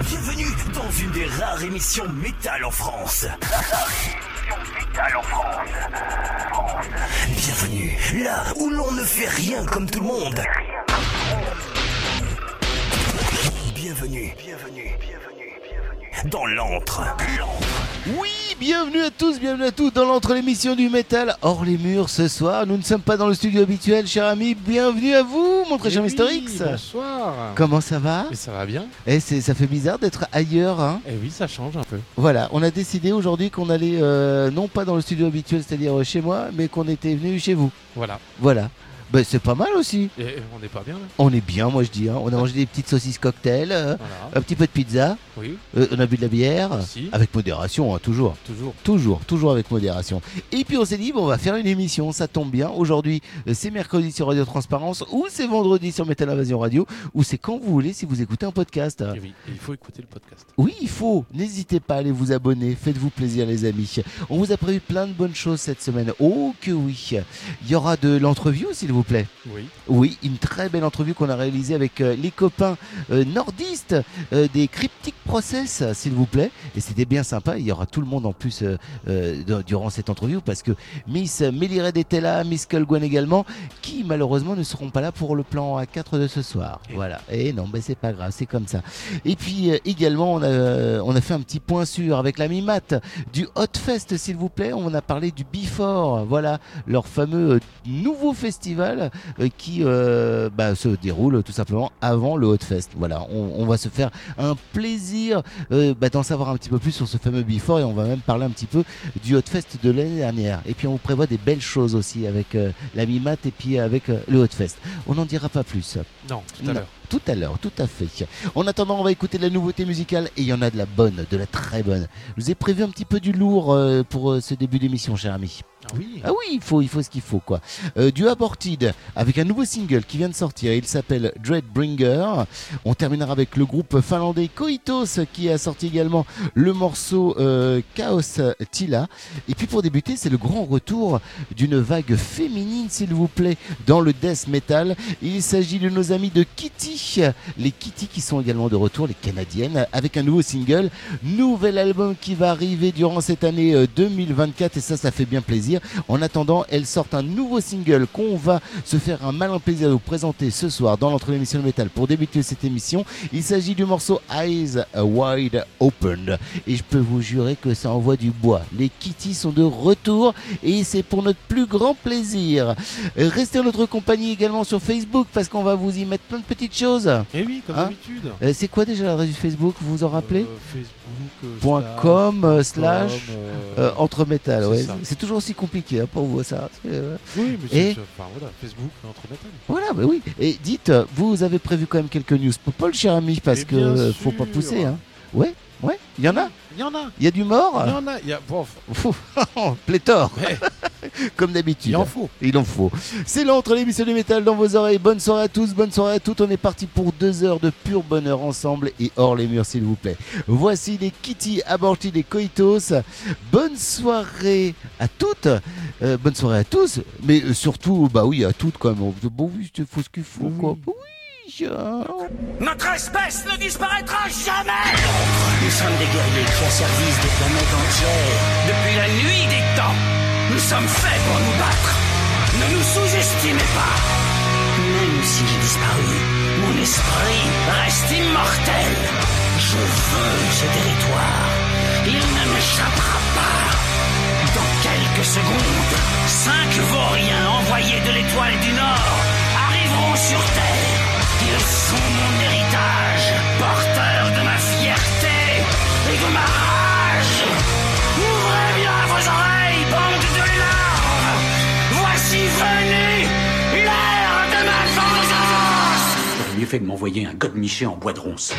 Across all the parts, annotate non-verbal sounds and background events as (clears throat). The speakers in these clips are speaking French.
Bienvenue dans une des rares émissions métal en France. Métal en France. Bienvenue là où l'on ne fait rien comme tout le monde. Bienvenue, bienvenue, bienvenue, bienvenue dans l'antre. Oui, bienvenue à tous, bienvenue à tous dans l'entre l'émission du métal hors les murs ce soir. Nous ne sommes pas dans le studio habituel, cher ami. Bienvenue à vous, mon très cher Eh Mister oui, X. Bonsoir. Comment ça va Et ça va bien Eh, c'est, ça fait bizarre d'être ailleurs. Hein Eh oui, ça change un peu. voilà, on a décidé aujourd'hui qu'on allait euh, non pas dans le studio habituel, c'est-à-dire chez moi, mais qu'on était venu chez vous. Voilà. Voilà. Ben, c'est pas mal aussi. Et on n'est pas bien là On est bien, moi je dis. hein. On a mangé des petites saucisses cocktails, euh, Voilà. un petit peu de pizza, Oui, euh, on a bu de la bière, Aussi. avec modération, hein, toujours. toujours. Toujours, toujours avec modération. Et puis on s'est dit, bon, on va faire une émission, ça tombe bien. Aujourd'hui, euh, c'est mercredi sur Radio Transparence, ou c'est vendredi sur Metal Invasion Radio, ou c'est quand vous voulez si vous écoutez un podcast. Et oui, et il faut écouter le podcast. Oui, il faut. N'hésitez pas à aller vous abonner. Faites-vous plaisir, les amis. On vous a prévu plein de bonnes choses cette semaine. Oh que oui. Il y aura de l'entrevue, s'il vous plaît. Oui. Oui, une très belle entrevue qu'on a réalisée avec euh, les copains euh, nordistes euh, des Cryptic Process, s'il vous plaît. Et c'était bien sympa. Il y aura tout le monde en plus de- durant cette entrevue parce que Miss Melly était là, Miss Kulgwen également, qui malheureusement ne seront pas là pour le plan A4 de ce soir. Et Voilà. Et non, mais c'est pas grave, c'est comme ça. Et puis également, on a, on a fait un petit point sur avec la Mimat du Hot Fest, s'il vous plaît. On a parlé du Before, voilà, leur fameux nouveau festival euh, qui euh, bah, se déroule tout simplement avant le Hot Fest. Voilà, on, on va se faire un plaisir euh, bah, d'en savoir un petit peu plus sur ce fameux Before et on va même parler un petit peu du Hot Fest de l'année dernière. Et puis on vous prévoit des belles choses aussi avec euh, la Mimat et puis avec le Hot Fest. On n'en dira pas plus. Non, tout à l'heure. Tout à l'heure, tout à fait. En attendant, on va écouter de la nouveauté musicale et il y en a de la bonne, de la très bonne. Je vous ai prévu un petit peu du lourd pour ce début d'émission, cher ami. Ah oui. Ah oui, il faut, il faut ce qu'il faut, quoi. Euh, du Aborted, avec un nouveau single qui vient de sortir. Il s'appelle Dreadbringer. On terminera avec le groupe finlandais Koitos qui a sorti également le morceau euh, Chaos Tila. Et puis pour débuter, c'est le grand retour d'une vague féminine, s'il vous plaît, dans le death metal. Il s'agit de nos amis de Kitty, les Kitty qui sont également de retour, les Canadiennes, avec un nouveau single, nouvel album qui va arriver durant cette année euh, 2024 et ça, ça fait bien plaisir. En attendant, elles sortent un nouveau single qu'on va se faire un malin plaisir de vous présenter ce soir dans l'entre l'émission de métal pour débuter cette émission. Il s'agit du morceau Eyes Wide Open et je peux vous jurer que ça envoie du bois. Les Kitty sont de retour et c'est pour notre plus grand plaisir. Restez en notre compagnie également sur Facebook parce qu'on va vous y mettre plein de petites choses. Eh oui, comme Hein d'habitude. Euh, c'est quoi déjà l'adresse du Facebook? Vous vous en rappelez? Euh, Facebook. Point .com euh, slash euh, euh, entre métal. c'est Ouais. C'est toujours aussi compliqué hein, pour vous ça. Euh, Oui, mais et-. Enfin voilà, Facebook, entre métal. Voilà, bah oui. Et dites, euh, vous avez prévu quand même quelques news pour Paul, cher ami, parce Mais que faut pas pousser. Hein. Ouais, ouais. Il y en a. Il y en a. Il y a du mort. Il y en a. Il y a. Bon. (laughs) Pléthore, (laughs) comme d'habitude. il en faut. Il en faut. C'est l'entre l'émission du métal dans vos oreilles. Bonne soirée à tous, bonne soirée à toutes. On est parti pour deux heures de pur bonheur ensemble et hors les murs, s'il vous plaît. Voici les Kitty Aborted et Coitos. Bonne soirée à toutes. Euh, bonne soirée à tous. Mais surtout, bah oui, à toutes quand même. Bon, oui, faut ce qu'il faut, quoi. Oui. hein. Notre espèce ne disparaîtra jamais Nous sommes des guerriers qui au service des planètes entières. Depuis la nuit des temps, nous sommes faits pour nous battre. Ne nous sous-estimez pas. Même si j'ai disparu, mon esprit reste immortel. Je veux ce territoire. Il ne m'échappera pas. Dans quelques secondes, cinq vauriens envoyés de l'étoile du Nord arriveront sur Terre. Ils sont mon héritage, fait de m'envoyer un godemiché en bois de ronce.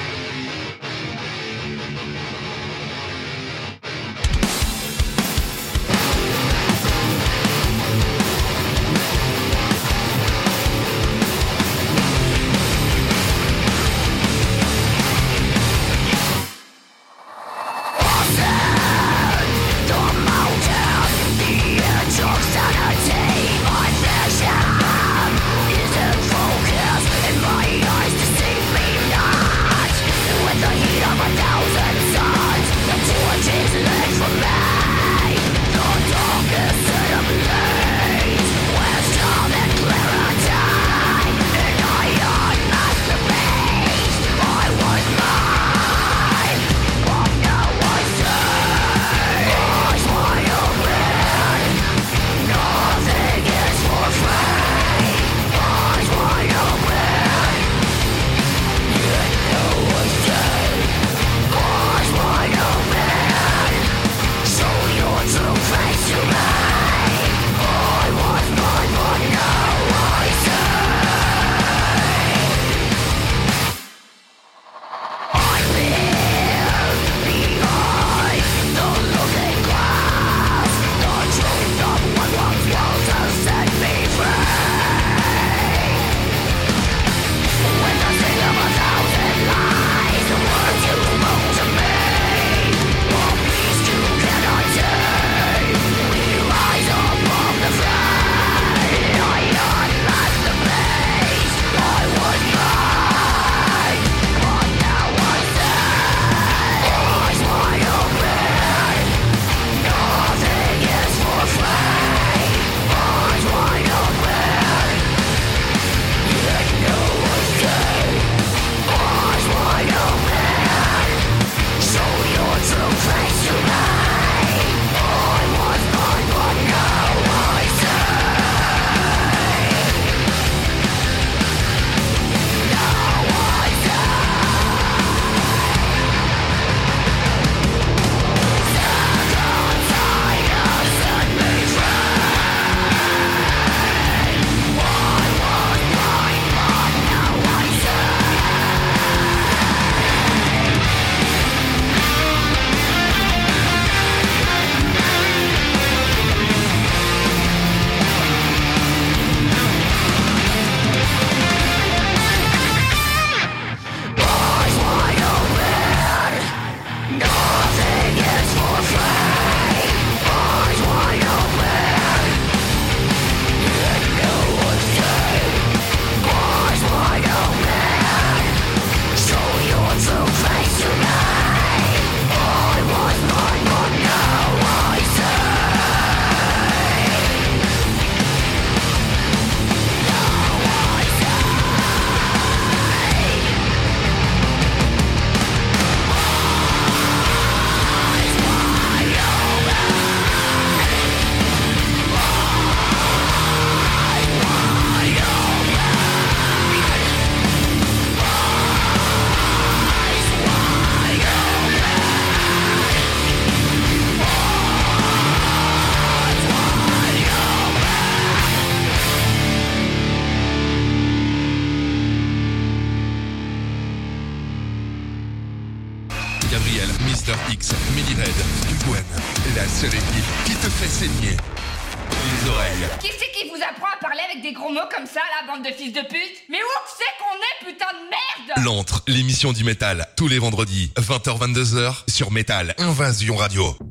du métal, tous les vendredis, 20h-22h, sur Métal Invasion Radio.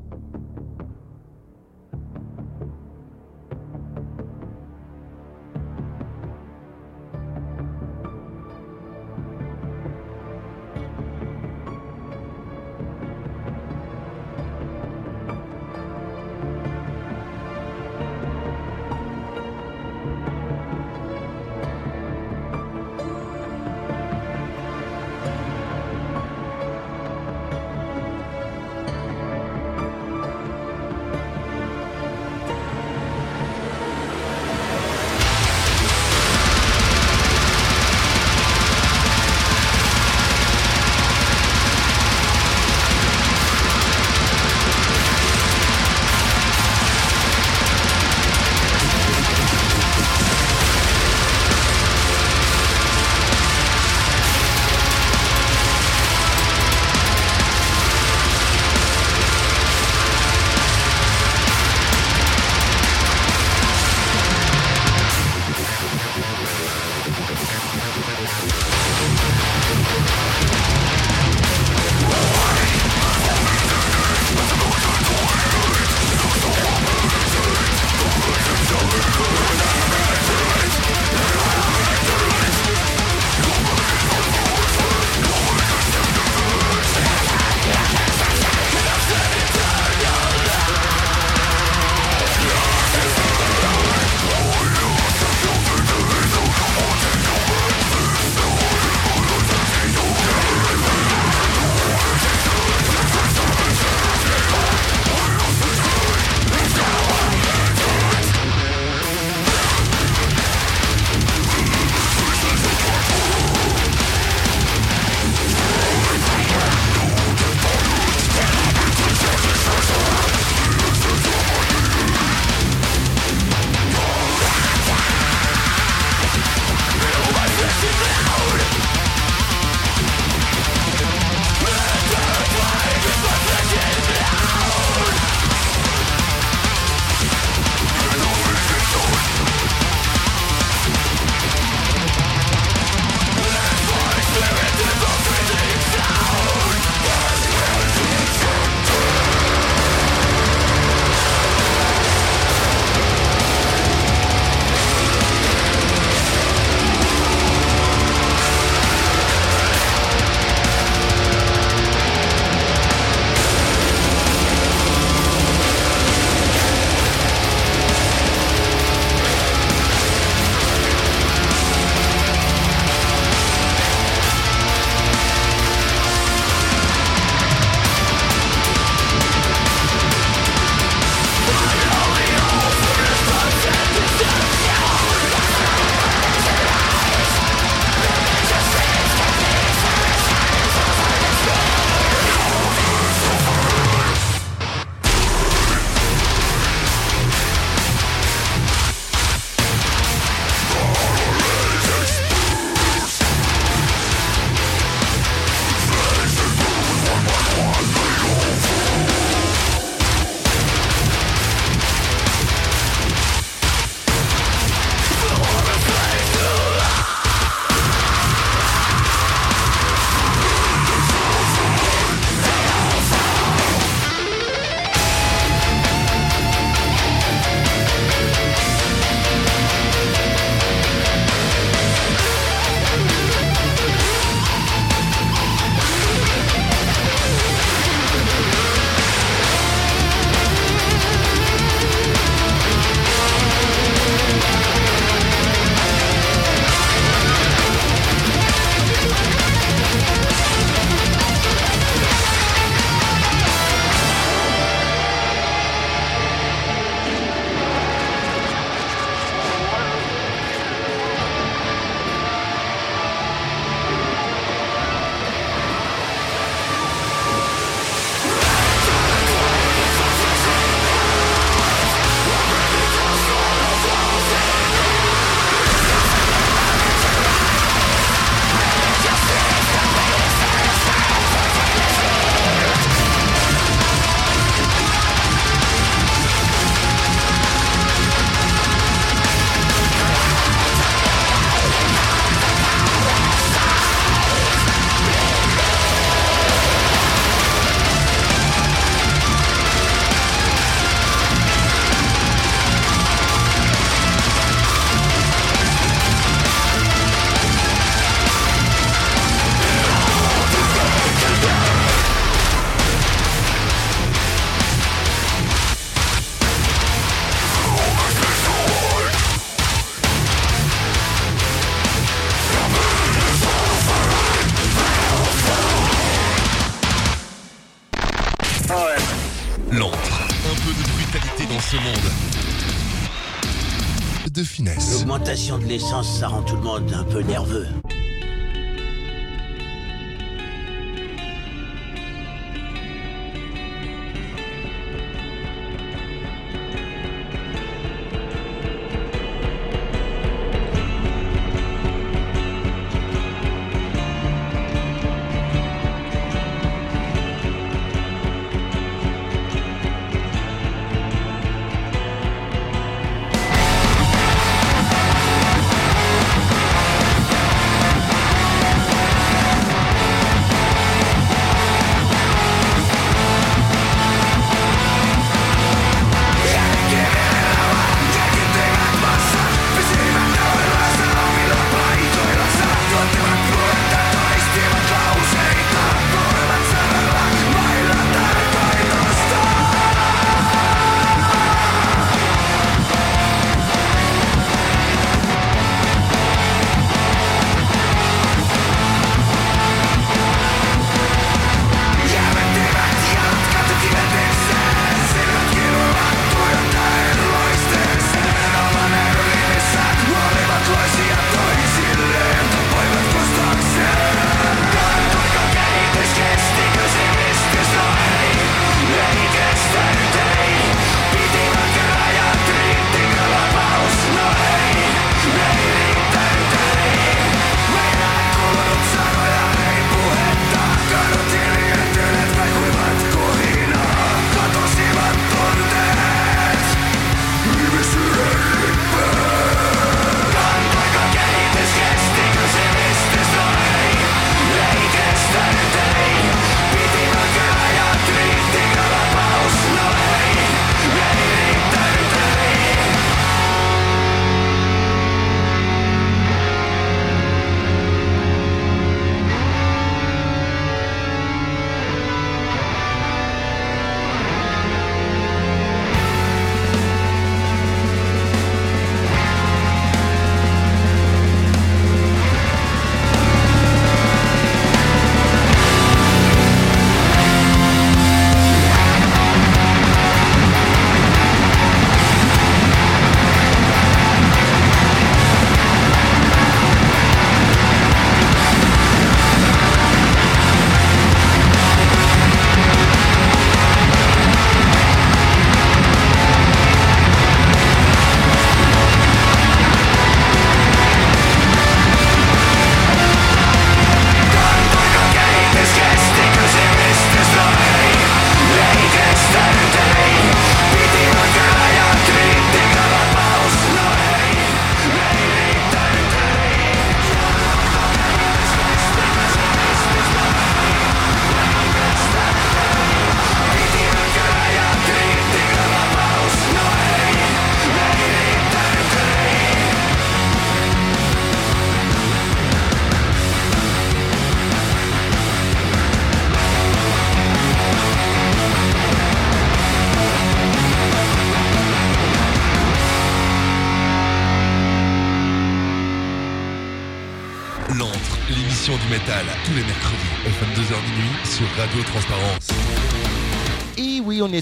L'essence, ça rend tout le monde un peu nerveux.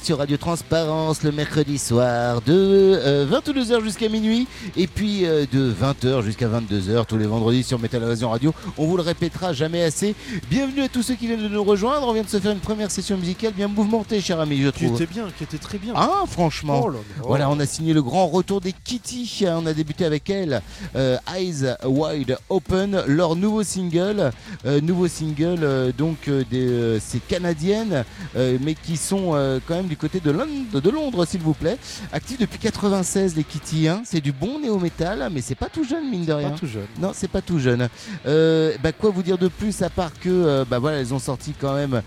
Sur Radio Transparence le mercredi soir de euh, 22h jusqu'à minuit et puis euh, de 20h jusqu'à 22h tous les vendredis sur Metal Invasion Radio. On vous le répétera jamais assez. Bienvenue à tous ceux qui viennent de nous rejoindre. On vient de se faire une première session musicale bien mouvementée, cher ami, je Qui trouve. était bien, qui était très bien. Ah, franchement. Oh là là. Voilà, on a signé le grand retour des Kitty. On a débuté avec elle, euh, Eyes Wide Open, leur nouveau single. Euh, nouveau single, donc, des, c'est canadiennes, euh, mais qui sont quand même du côté de Londres, de Londres s'il vous plaît. Actifs depuis 96, les Kitty. hein. C'est du bon néo-métal, mais c'est pas tout jeune, mine de rien. Pas tout jeune. Non, c'est pas tout jeune. Euh, bah, quoi vous dire de plus à part que euh, bah voilà, elles ont sorti quand même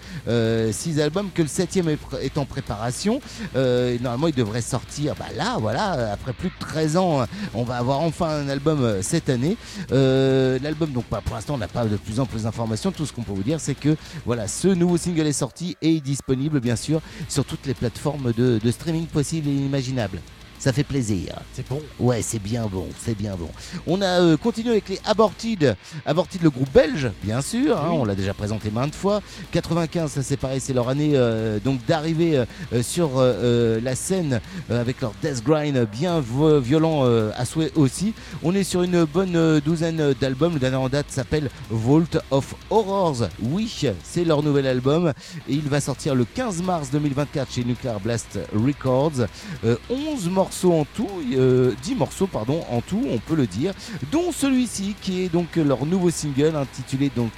6 albums, que le septième est, pr- est en préparation. Euh, normalement, il devrait sortir bah, là, voilà, après plus de 13 ans, on va avoir enfin un album euh, cette année. Euh, L'album, donc bah, pour l'instant, on n'a pas de plus en plus d'informations. Tout ce qu'on peut vous dire, c'est que voilà, ce nouveau single est sorti et est disponible, bien sûr, sur toutes les plateformes de, streaming possibles et imaginables. Ça fait plaisir. C'est bon. Ouais, c'est bien bon, c'est bien bon. On a euh, continué avec les Aborted. Aborted, le groupe belge, bien sûr. hein, Oui. on l'a déjà présenté maintes fois. 95, ça c'est pareil, c'est leur année euh, donc d'arriver euh, sur la scène avec leur death grind bien violent à souhait aussi. On est sur une bonne douzaine d'albums. Le dernier en date s'appelle Vault of Horrors. Oui, c'est leur nouvel album et il va sortir le 15 mars 2024 chez Nuclear Blast Records. Euh, 11 morceaux en tout, euh, 10 morceaux pardon en tout, on peut le dire, dont celui-ci qui est donc leur nouveau single intitulé donc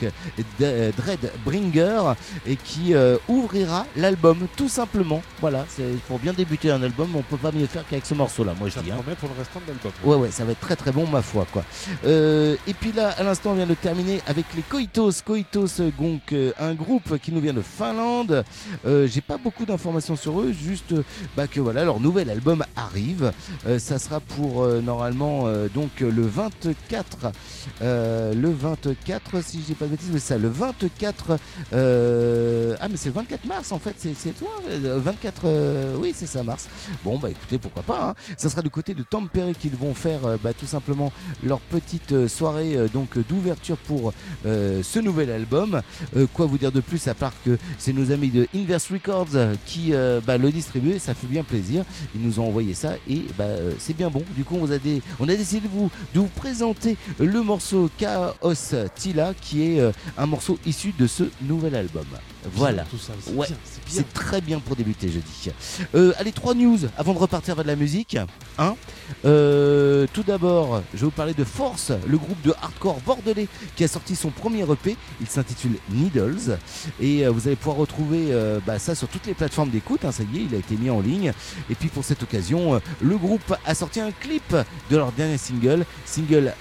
Dreadbringer et qui euh, ouvrira l'album tout simplement. Voilà, c'est pour bien débuter un album, on peut pas mieux faire qu'avec ce morceau-là, moi je dis. hein. pour le restant de l'album. Ouais, ouais, ça va être très très bon, ma foi, quoi. Euh, et puis là, à l'instant, on vient de terminer avec les Koitos. Koitos, euh, donc euh, un groupe qui nous vient de Finlande. Euh, J'ai pas beaucoup d'informations sur eux, juste euh, bah, que voilà, leur nouvel album arrive. Euh, ça sera pour euh, normalement euh, donc le 24, euh, le 24, si je pas de bêtises, mais ça, le 24. euh, ah, mais c'est le 24 mars en fait, c'est toi, euh, 24, euh, oui, c'est ça, mars. Bon, bah écoutez, pourquoi pas. hein. Ça sera du côté de Tampere qu'ils vont faire bah, tout simplement leur petite soirée donc d'ouverture pour ce nouvel album. Quoi vous dire de plus à part que c'est nos amis de Inverse Records qui bah, le distribuent, ça fait bien plaisir. Ils nous ont envoyé ça et bah, euh, c'est bien bon. Du coup, on, a des- on a décidé de vous, de vous présenter le morceau Chaos Tila qui est euh, un morceau issu de ce nouvel album. Voilà. Tout ça, Ouais, c'est très bien pour débuter, je dis. Euh, allez, trois news avant de repartir vers de la musique. Hein tout d'abord, je vais vous parler de Force, le groupe de hardcore bordelais qui a sorti son premier EP. Il s'intitule Needles. Et euh, vous allez pouvoir retrouver bah, ça sur toutes les plateformes d'écoute. hein, ça y est, il a été mis en ligne. Et puis pour cette occasion, le groupe a sorti un clip de leur dernier single, single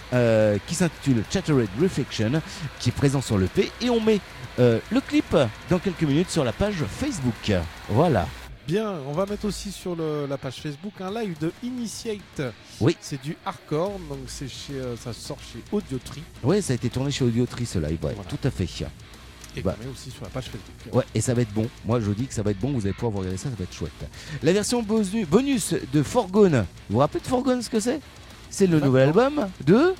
qui s'intitule Chattered Reflection, qui est présent sur l'EP. Et on met euh, le clip dans quelques minutes sur la page Facebook. Voilà. Bien, on va mettre aussi sur le- la page Facebook un live de Initiate. Oui. C'est du hardcore, donc c'est chez, euh, ça sort chez Audiotree. Ouais, ça a été tourné chez Audiotree ce live, ouais, Voilà. tout à fait. Et Bah. met aussi sur la page Facebook. Ouais, et ça va être bon. Moi, je dis que ça va être bon. Vous allez pouvoir vous regarder ça, ça va être chouette. La version bonu- bonus de Forgone. Vous vous rappelez de Forgone ce que c'est? C'est le nouvel album de.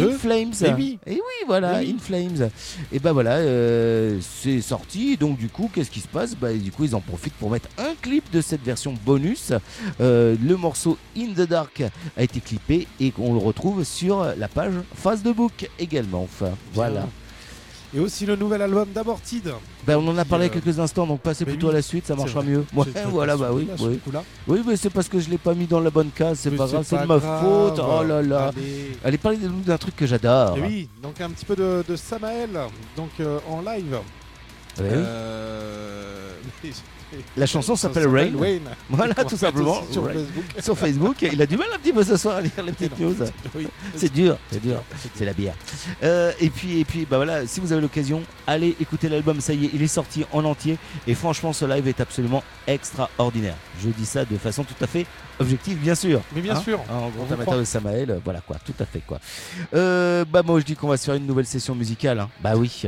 In Flames. Eh oui. Et oui, voilà, Eh oui. In Flames. Et ben voilà, euh, c'est sorti. Donc du coup, qu'est-ce qui se passe? Bah du coup, ils en profitent pour mettre un clip de cette version bonus. Euh, le morceau In the Dark a été clippé et on le retrouve sur la page Face de Book également. Enfin, voilà. Et aussi le nouvel album d'Abortid. Ben, on en a parlé il y a euh, quelques instants, donc passez mais plutôt oui, à la suite, ça marchera mieux. Ouais, voilà, bah oui, oui. Oui, mais c'est parce que je l'ai pas mis dans la bonne case, c'est pas grave, c'est de ma faute. Oh là là. Allez. Allez, parlez-nous d'un truc que j'adore. Oui, donc un petit peu de, de Samael, donc euh, en live. Ouais, oui. Euh, La chanson s'appelle Rain. Wayne. (laughs) Voilà, tout simplement. Sur. Facebook. Sur Facebook, il a du mal un petit peu ce soir à lire les petites (laughs) news. (laughs) Oui. C'est dur, c'est dur. C'est la bière. Euh, et puis, et puis, bah voilà, si vous avez l'occasion, allez écouter l'album. Ça y est, il est sorti en entier. Et franchement, ce live est absolument extraordinaire. Je dis ça de façon tout à fait objective, bien sûr. Mais bien Hein sûr. en grand amateur de Samael, voilà quoi, tout à fait quoi. Euh, bah moi je dis qu'on va se faire une nouvelle session musicale. hein. Bah oui,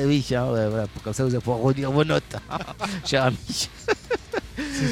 Eh oui, hein, voilà, comme ça vous allez pouvoir relire vos notes, (laughs) cher ami.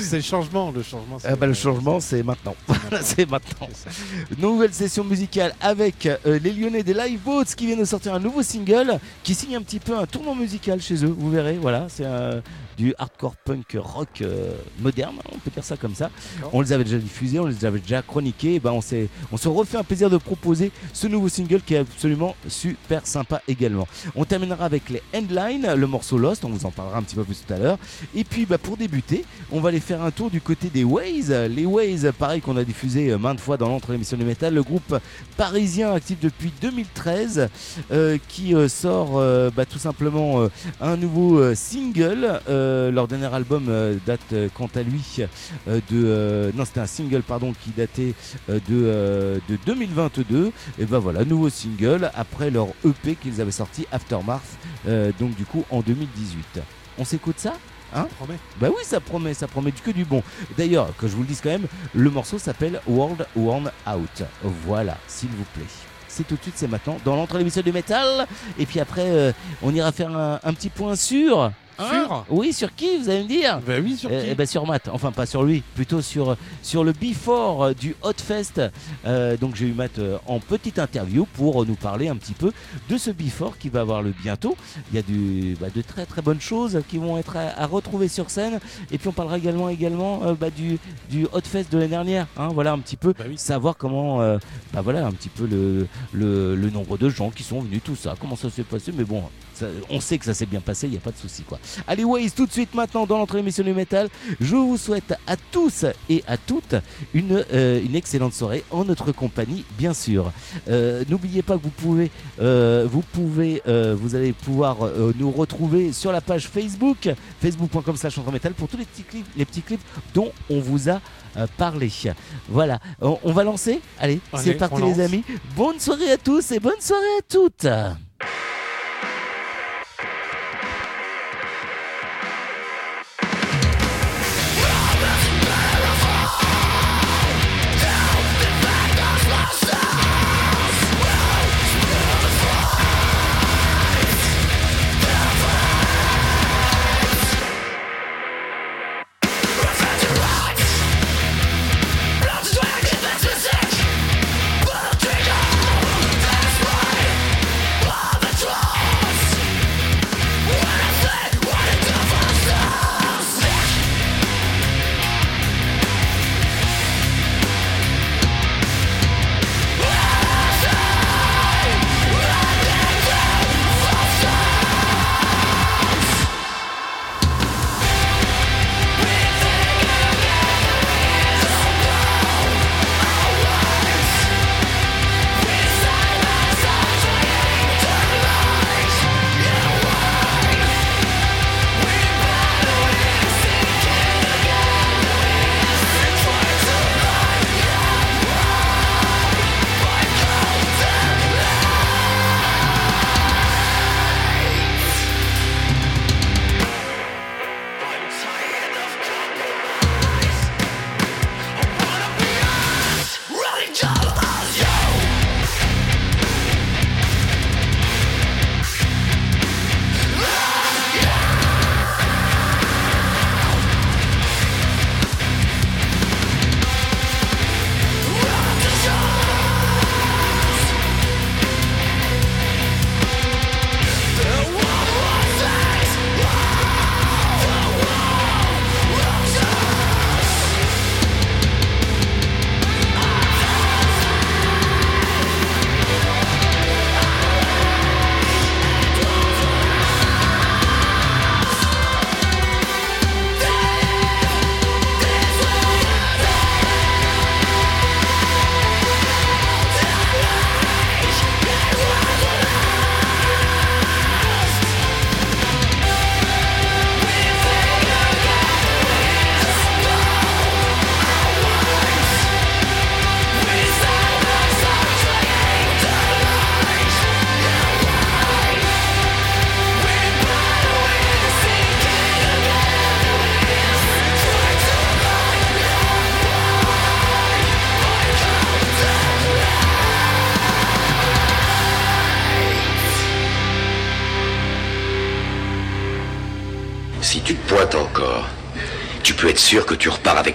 C'est le changement, le changement. Ah bah, le changement c'est maintenant. C'est maintenant. (laughs) Nouvelle session musicale avec euh, les Lyonnais des Liveboats qui viennent de sortir un nouveau single qui signe un petit peu un tournant musical chez eux. Vous verrez, voilà, c'est euh, du hardcore punk rock euh, moderne, on peut dire ça comme ça. On les avait déjà diffusés, on les avait déjà chroniqués. Et ben on s'est, on se refait un plaisir de proposer ce nouveau single qui est absolument super sympa également. On terminera avec les Endline, le morceau Lost, on vous en parlera un petit peu plus tout à l'heure. Et puis bah, pour débuter, on va aller faire un tour du côté des Ways. Les Ways, pareil qu'on a diffusé euh, maintes fois dans l'entre l'émission du métal, le groupe parisien actif depuis 2013 euh, qui euh, sort bah, tout simplement un nouveau single. Euh, leur dernier album euh, date euh, quant à lui euh, de euh, non c'était un single pardon qui datait euh, de, euh, de 2022 et ben voilà nouveau single après leur EP qu'ils avaient sorti Aftermath euh, donc du coup en 2018 on s'écoute ça Hein? Promet. bah oui, ça promet, ça promet du que du bon. D'ailleurs, que je vous le dise quand même, le morceau s'appelle World Worn Out. Voilà, s'il vous plaît. C'est tout de suite, c'est maintenant, dans l'entre l'émission du métal. Et puis après, euh, on ira faire un, un petit point sur Sur Oui, sur qui, vous allez me dire Bah oui, sur Eh- qui eh ben, sur Matt, enfin pas sur lui, plutôt sur, sur le before euh, du Hot Fest. Euh, donc j'ai eu Matt euh, en petite interview pour nous parler un petit peu de ce before qui va avoir le bientôt. Il y a du, bah, de très très bonnes choses qui vont être à, à retrouver sur scène. Et puis on parlera également, également euh, bah, du, du Hot Fest de l'année dernière. hein. voilà un petit peu Bah oui. savoir comment, euh, bah voilà un petit peu le, le, le nombre de gens qui sont venus, tout ça, comment ça s'est passé. Mais bon, ça- on sait que ça s'est bien passé, il n'y a pas de souci quoi. Allez Waze, tout de suite maintenant dans l'entrée émission du métal, je vous souhaite à tous et à toutes une, euh, une excellente soirée en notre compagnie, bien sûr. Euh, N'oubliez pas que vous pouvez, euh, vous pouvez, vous allez pouvoir nous retrouver sur la page Facebook, facebook.com slash métal pour tous les petits clips, les petits clips dont on vous a parlé. Voilà, on, on va lancer? Allez, Allez, c'est parti les amis. Bonne soirée à tous et bonne soirée à toutes.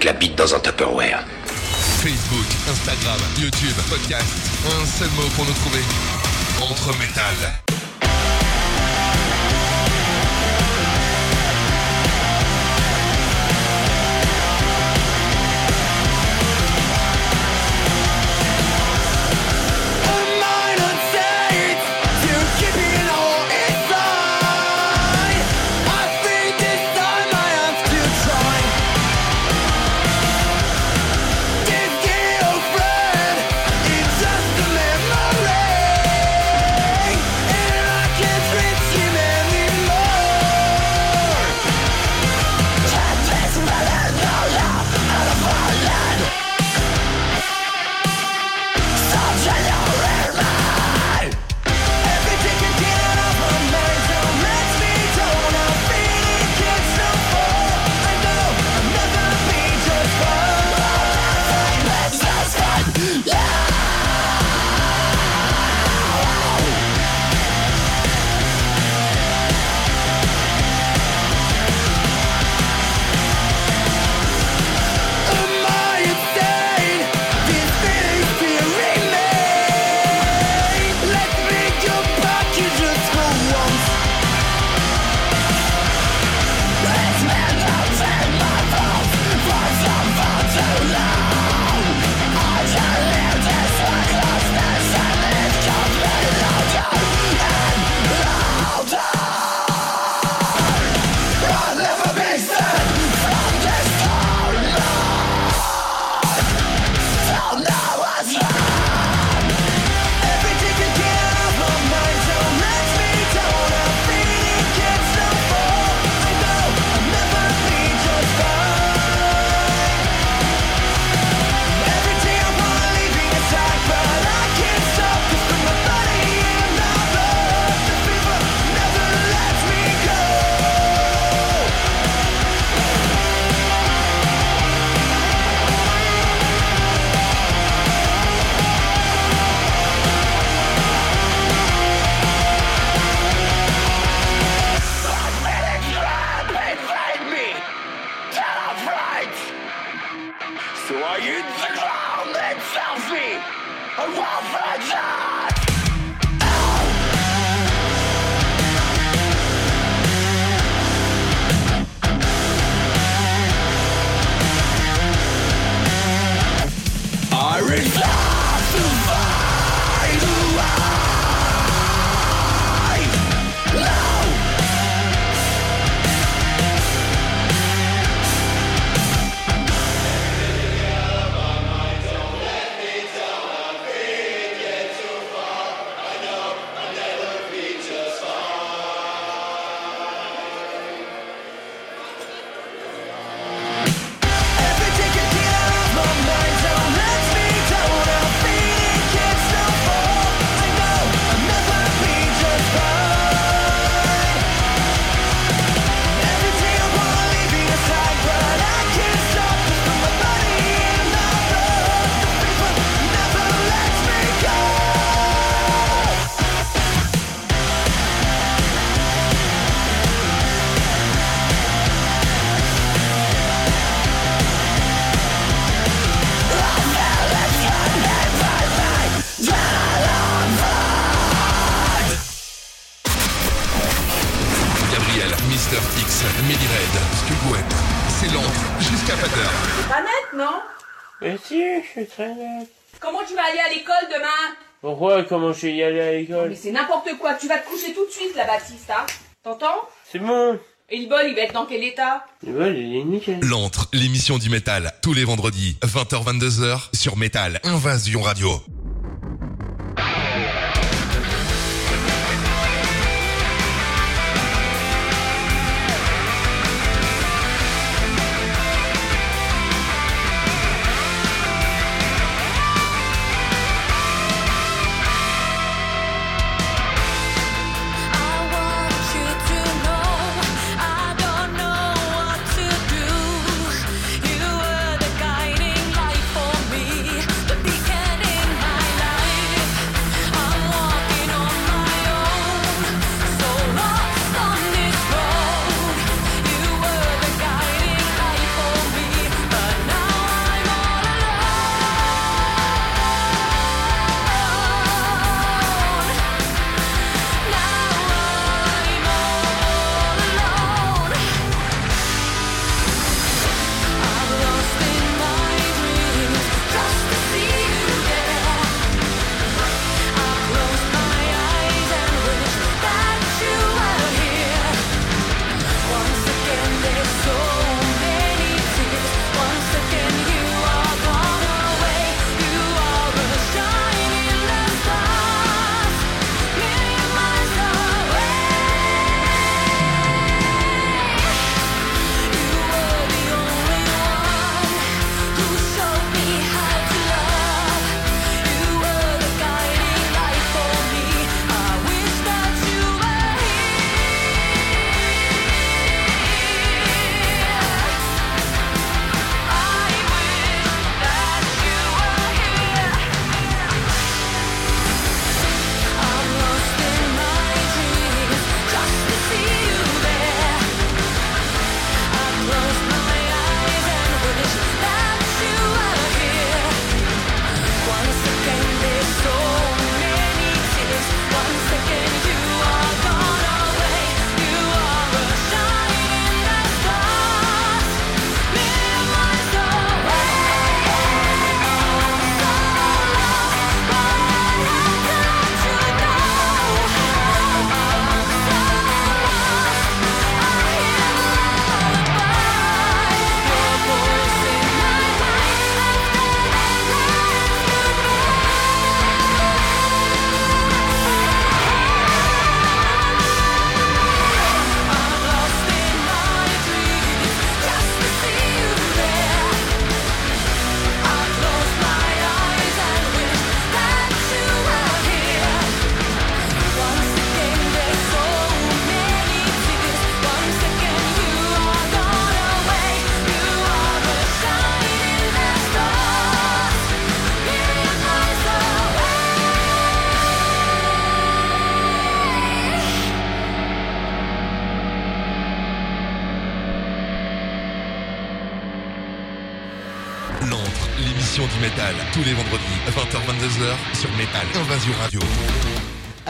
La bite dans un Tupperware. Facebook, Instagram, YouTube, podcast. Un seul mot pour nous trouver. Entre métal. N'importe quoi, tu vas te coucher tout de suite là, Baptiste, hein T'entends C'est bon. Et le bol, il va être dans quel état Le bol, il est nickel. L'antre, l'émission du métal, tous les vendredis, 20h-22h, sur Métal Invasion Radio.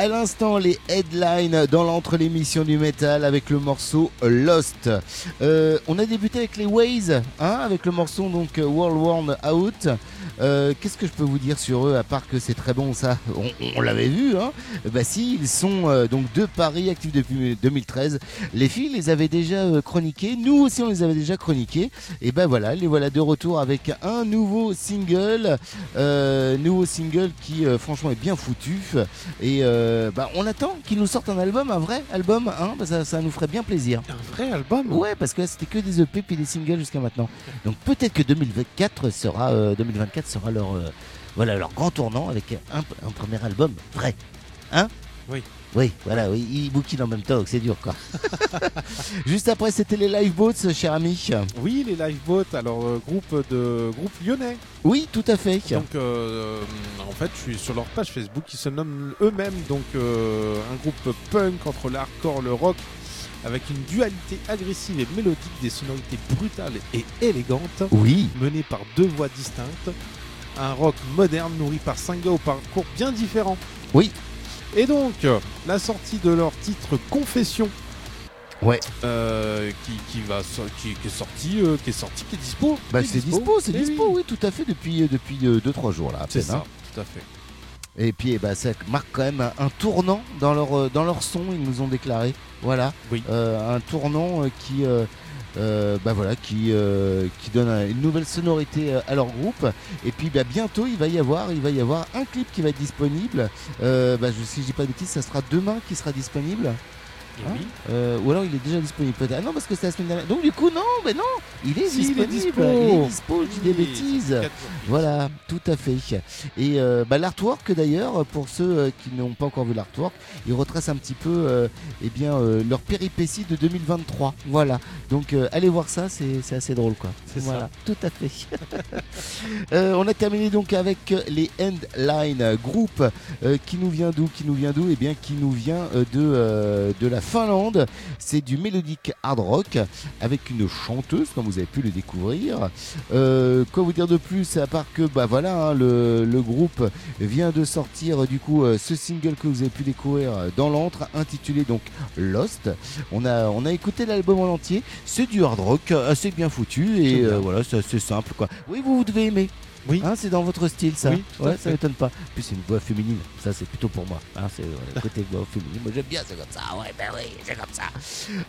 À l'instant, les headlines dans l'entre l'émission du métal avec le morceau Lost. Euh, on a débuté avec les Ways, hein, avec le morceau donc World Worn Out. Euh, Qu'est-ce que je peux vous dire sur eux à part que c'est très bon ça On, on l'avait vu, hein Bah si, ils sont euh, donc de Paris, actifs depuis 2013. Les filles les avaient déjà euh, chroniqués, nous aussi on les avait déjà chroniqués. Et ben voilà, les voilà de retour avec un nouveau single, euh, nouveau single qui franchement est bien foutu. Et bah, on attend qu'ils nous sortent un album, un vrai album, hein Bah, ça, ça nous ferait bien plaisir. Un vrai album? Ouais, parce que là, c'était que des EP puis des singles jusqu'à maintenant. Donc peut-être que 2024 sera, euh, 2024 sera leur, euh, voilà, leur grand tournant avec un, un premier album vrai. Hein? Oui. Oui, voilà, oui, ils bouquinent en même temps, c'est dur quoi. (laughs) Juste après, c'était les Lifeboats, cher ami. Oui, les Lifeboats, alors euh, groupe de groupe lyonnais. Oui, tout à fait. Donc, euh, en fait, je suis sur leur page Facebook. Ils se nomment eux-mêmes donc euh, un groupe punk entre l'hardcore, le rock, avec une dualité agressive et mélodique, des sonorités brutales et élégantes. Oui. Menées par deux voix distinctes. Un rock moderne nourri par cinq gars au parcours bien différents. Oui. Et donc, la sortie de leur titre Confession. Ouais. euh, qui, qui va so- qui, qui est sorti, euh, qui est sorti, qui est dispo. Bah c'est dispo, c'est Eh dispo, oui. oui, tout à fait, depuis 2-3 depuis, euh, deux, trois jours là. C'est peine, ça, hein. tout à fait. Et puis eh ben, ça marque quand même un, tournant dans leur, euh, dans leur son, ils nous ont déclaré. Voilà. Oui. Euh, un tournant euh, qui, euh, bah voilà, qui, euh, qui donne un- une nouvelle sonorité à leur groupe. Et puis bah, bientôt, il va, y avoir, il va y avoir un clip qui va être disponible. Bah, je, si je dis pas de bêtises, ça sera demain qui sera disponible. Hein oui. Euh, ou alors il est déjà disponible peut-être. Ah non, parce que c'était la semaine dernière. Donc du coup, non, mais non, il est Si, il est disponible. dispo. Il est dispo, je dis des bêtises. Voilà, tout à fait. Et euh, bah, l'artwork d'ailleurs, pour ceux euh, qui n'ont pas encore vu l'artwork, il retrace un petit peu euh, eh bien, leur péripétie de 2023. Voilà, donc allez voir ça, c'est c'est assez drôle quoi. C'est ça. voilà, tout à fait. (laughs) On a terminé donc avec les Endline groupe euh, qui nous vient d'où Qui nous vient d'où? Eh bien, qui nous vient de, de la Finlande. C'est du mélodique hard rock avec une chanteuse, comme vous avez pu le découvrir. Euh, quoi vous dire de plus à part que bah voilà hein, le, le groupe vient de sortir du coup euh, ce single que vous avez pu découvrir dans l'antre intitulé donc Lost. On a on a écouté l'album en entier. C'est du hard rock assez bien foutu et euh, voilà c'est assez simple quoi. Oui vous, vous devez aimer. Oui. Hein, c'est dans votre style ça. Oui, ouais, ça m'étonne pas. En plus c'est une voix féminine. Ça c'est plutôt pour moi. Hein, c'est euh, le côté voix féminine. Moi j'aime bien c'est comme ça. Ouais ben oui c'est comme ça.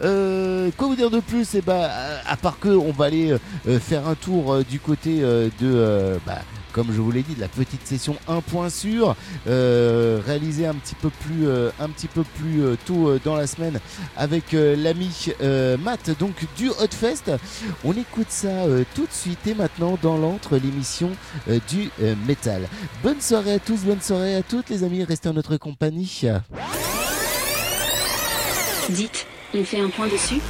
Euh, quoi vous dire de plus? Et bah, à- à part que on va aller euh, faire un tour euh, du côté euh, de, euh, bah, comme je vous l'ai dit, de la petite session 1 point sûr, euh, réalisée un petit peu plus, euh, un petit peu plus euh, tôt euh, dans la semaine avec l'ami Matt, donc du Hotfest. On écoute ça tout de suite et maintenant dans l'entre l'émission du métal. Bonne soirée à tous, bonne soirée à toutes les amis, restez en notre compagnie. Dites, on fait un point dessus?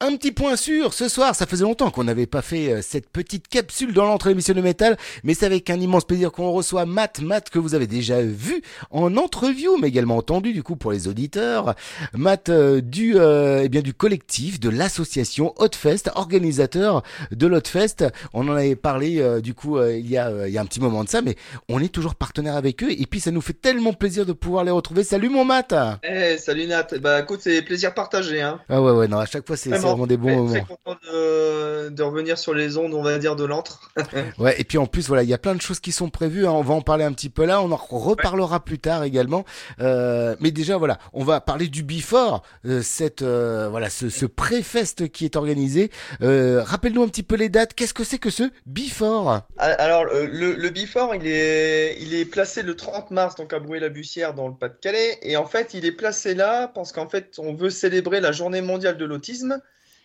Un petit point sûr, ce soir, ça faisait longtemps qu'on n'avait pas fait euh, cette petite capsule dans l'entre l'émission de métal, mais c'est avec un immense plaisir qu'on reçoit Matt, Matt que vous avez déjà vu en entreview, mais également entendu du coup pour les auditeurs, Matt euh, du euh, eh bien du collectif de l'association Hotfest, organisateur de l'Hotfest. On en avait parlé euh, du coup euh, il y a euh, il y a un petit moment de ça, mais on est toujours partenaire avec eux et puis ça nous fait tellement plaisir de pouvoir les retrouver. Salut mon Matt. Eh, salut Nat. Bah écoute, c'est plaisir partagé. Hein. Ah ouais ouais non à chaque fois c'est c'est vraiment des bons Très- moments. Très content de, de revenir sur les ondes, on va dire, de l'antre. (laughs) Ouais, et puis en plus, voilà, il y a plein de choses qui sont prévues. hein. On va en parler un petit peu là. On en reparlera plus tard également. Euh, mais déjà, voilà, on va parler du Before, euh, cette, euh, voilà, ce, ce pré-fest qui est organisé. Euh, Rappelle-nous un petit peu les dates. Qu'est-ce que c'est que ce Before? Alors, le, le Before, il est, il est placé le 30 mars, donc à Brouet-la-Bussière, dans le Pas-de-Calais. Et en fait, il est placé là parce qu'en fait, on veut célébrer la journée mondiale de l'autisme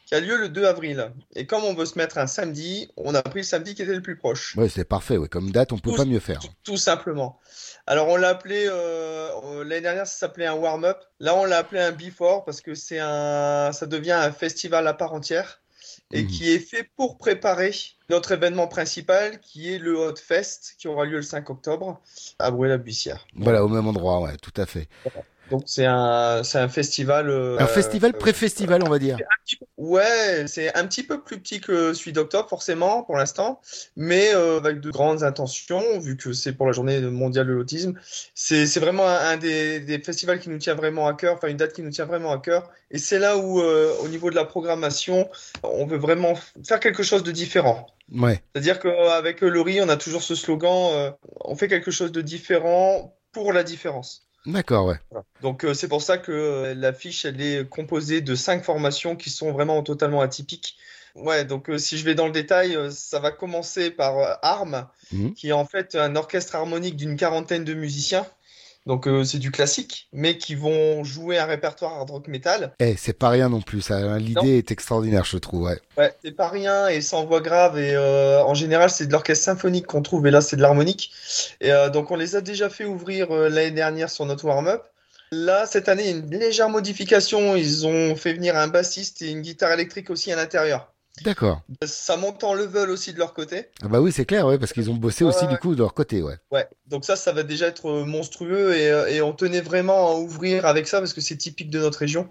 qui a lieu le 2 avril. Et comme on veut se mettre un samedi, on a pris le samedi qui était le plus proche. Ouais, c'est parfait. Ouais, comme date, on peut Tous- pas mieux faire. Tout simplement. Alors on l'a appelé euh, l'année dernière ça s'appelait un warm-up. Là on l'a appelé un before parce que c'est un ça devient un festival à part entière et Mhm. qui est fait pour préparer notre événement principal qui est le Hot Fest qui aura lieu le 5 octobre à Brouet-la-Bussière. Voilà, au même endroit, ouais, tout à fait. Donc c'est un, c'est un festival. euh, Un festival euh, pré-festival, on va dire. Ouais, c'est un petit peu plus petit que celui d'octobre, forcément, pour l'instant, mais euh, avec de grandes intentions, vu que c'est pour la journée mondiale de l'autisme. C'est c'est vraiment un, un des, des festivals qui nous tient vraiment à cœur, enfin une date qui nous tient vraiment à cœur. Et c'est là où, au niveau de la programmation, on veut vraiment faire quelque chose de différent. Ouais. C'est-à-dire qu'avec Laurie, on a toujours ce slogan, euh, on fait quelque chose de différent pour la différence. D'accord, ouais. Voilà. Donc euh, c'est pour ça que euh, l'affiche elle est composée de cinq formations qui sont vraiment totalement atypiques. Ouais, donc euh, si je vais dans le détail, euh, ça va commencer par Arm, Mhm. qui est en fait un orchestre harmonique d'une quarantaine de musiciens. Donc euh, c'est du classique, mais qui vont jouer un répertoire hard rock metal. Eh, c'est pas rien non plus, ça. L'idée est extraordinaire, je trouve, ouais. Ouais, c'est pas rien et sans voix grave et euh, en général c'est de l'orchestre symphonique qu'on trouve et là c'est de l'harmonique. Et euh, donc on les a déjà fait ouvrir euh, l'année dernière sur notre warm-up. Là cette année une légère modification, ils ont fait venir un bassiste et une guitare électrique aussi à l'intérieur. D'accord. Ça monte en level aussi de leur côté. Ah bah oui, c'est clair, ouais, parce qu'ils ont bossé aussi Ouais. du coup de leur côté, ouais. Ouais, donc ça, ça va déjà être euh, monstrueux et, euh, et on tenait vraiment à ouvrir avec ça parce que c'est typique de notre région.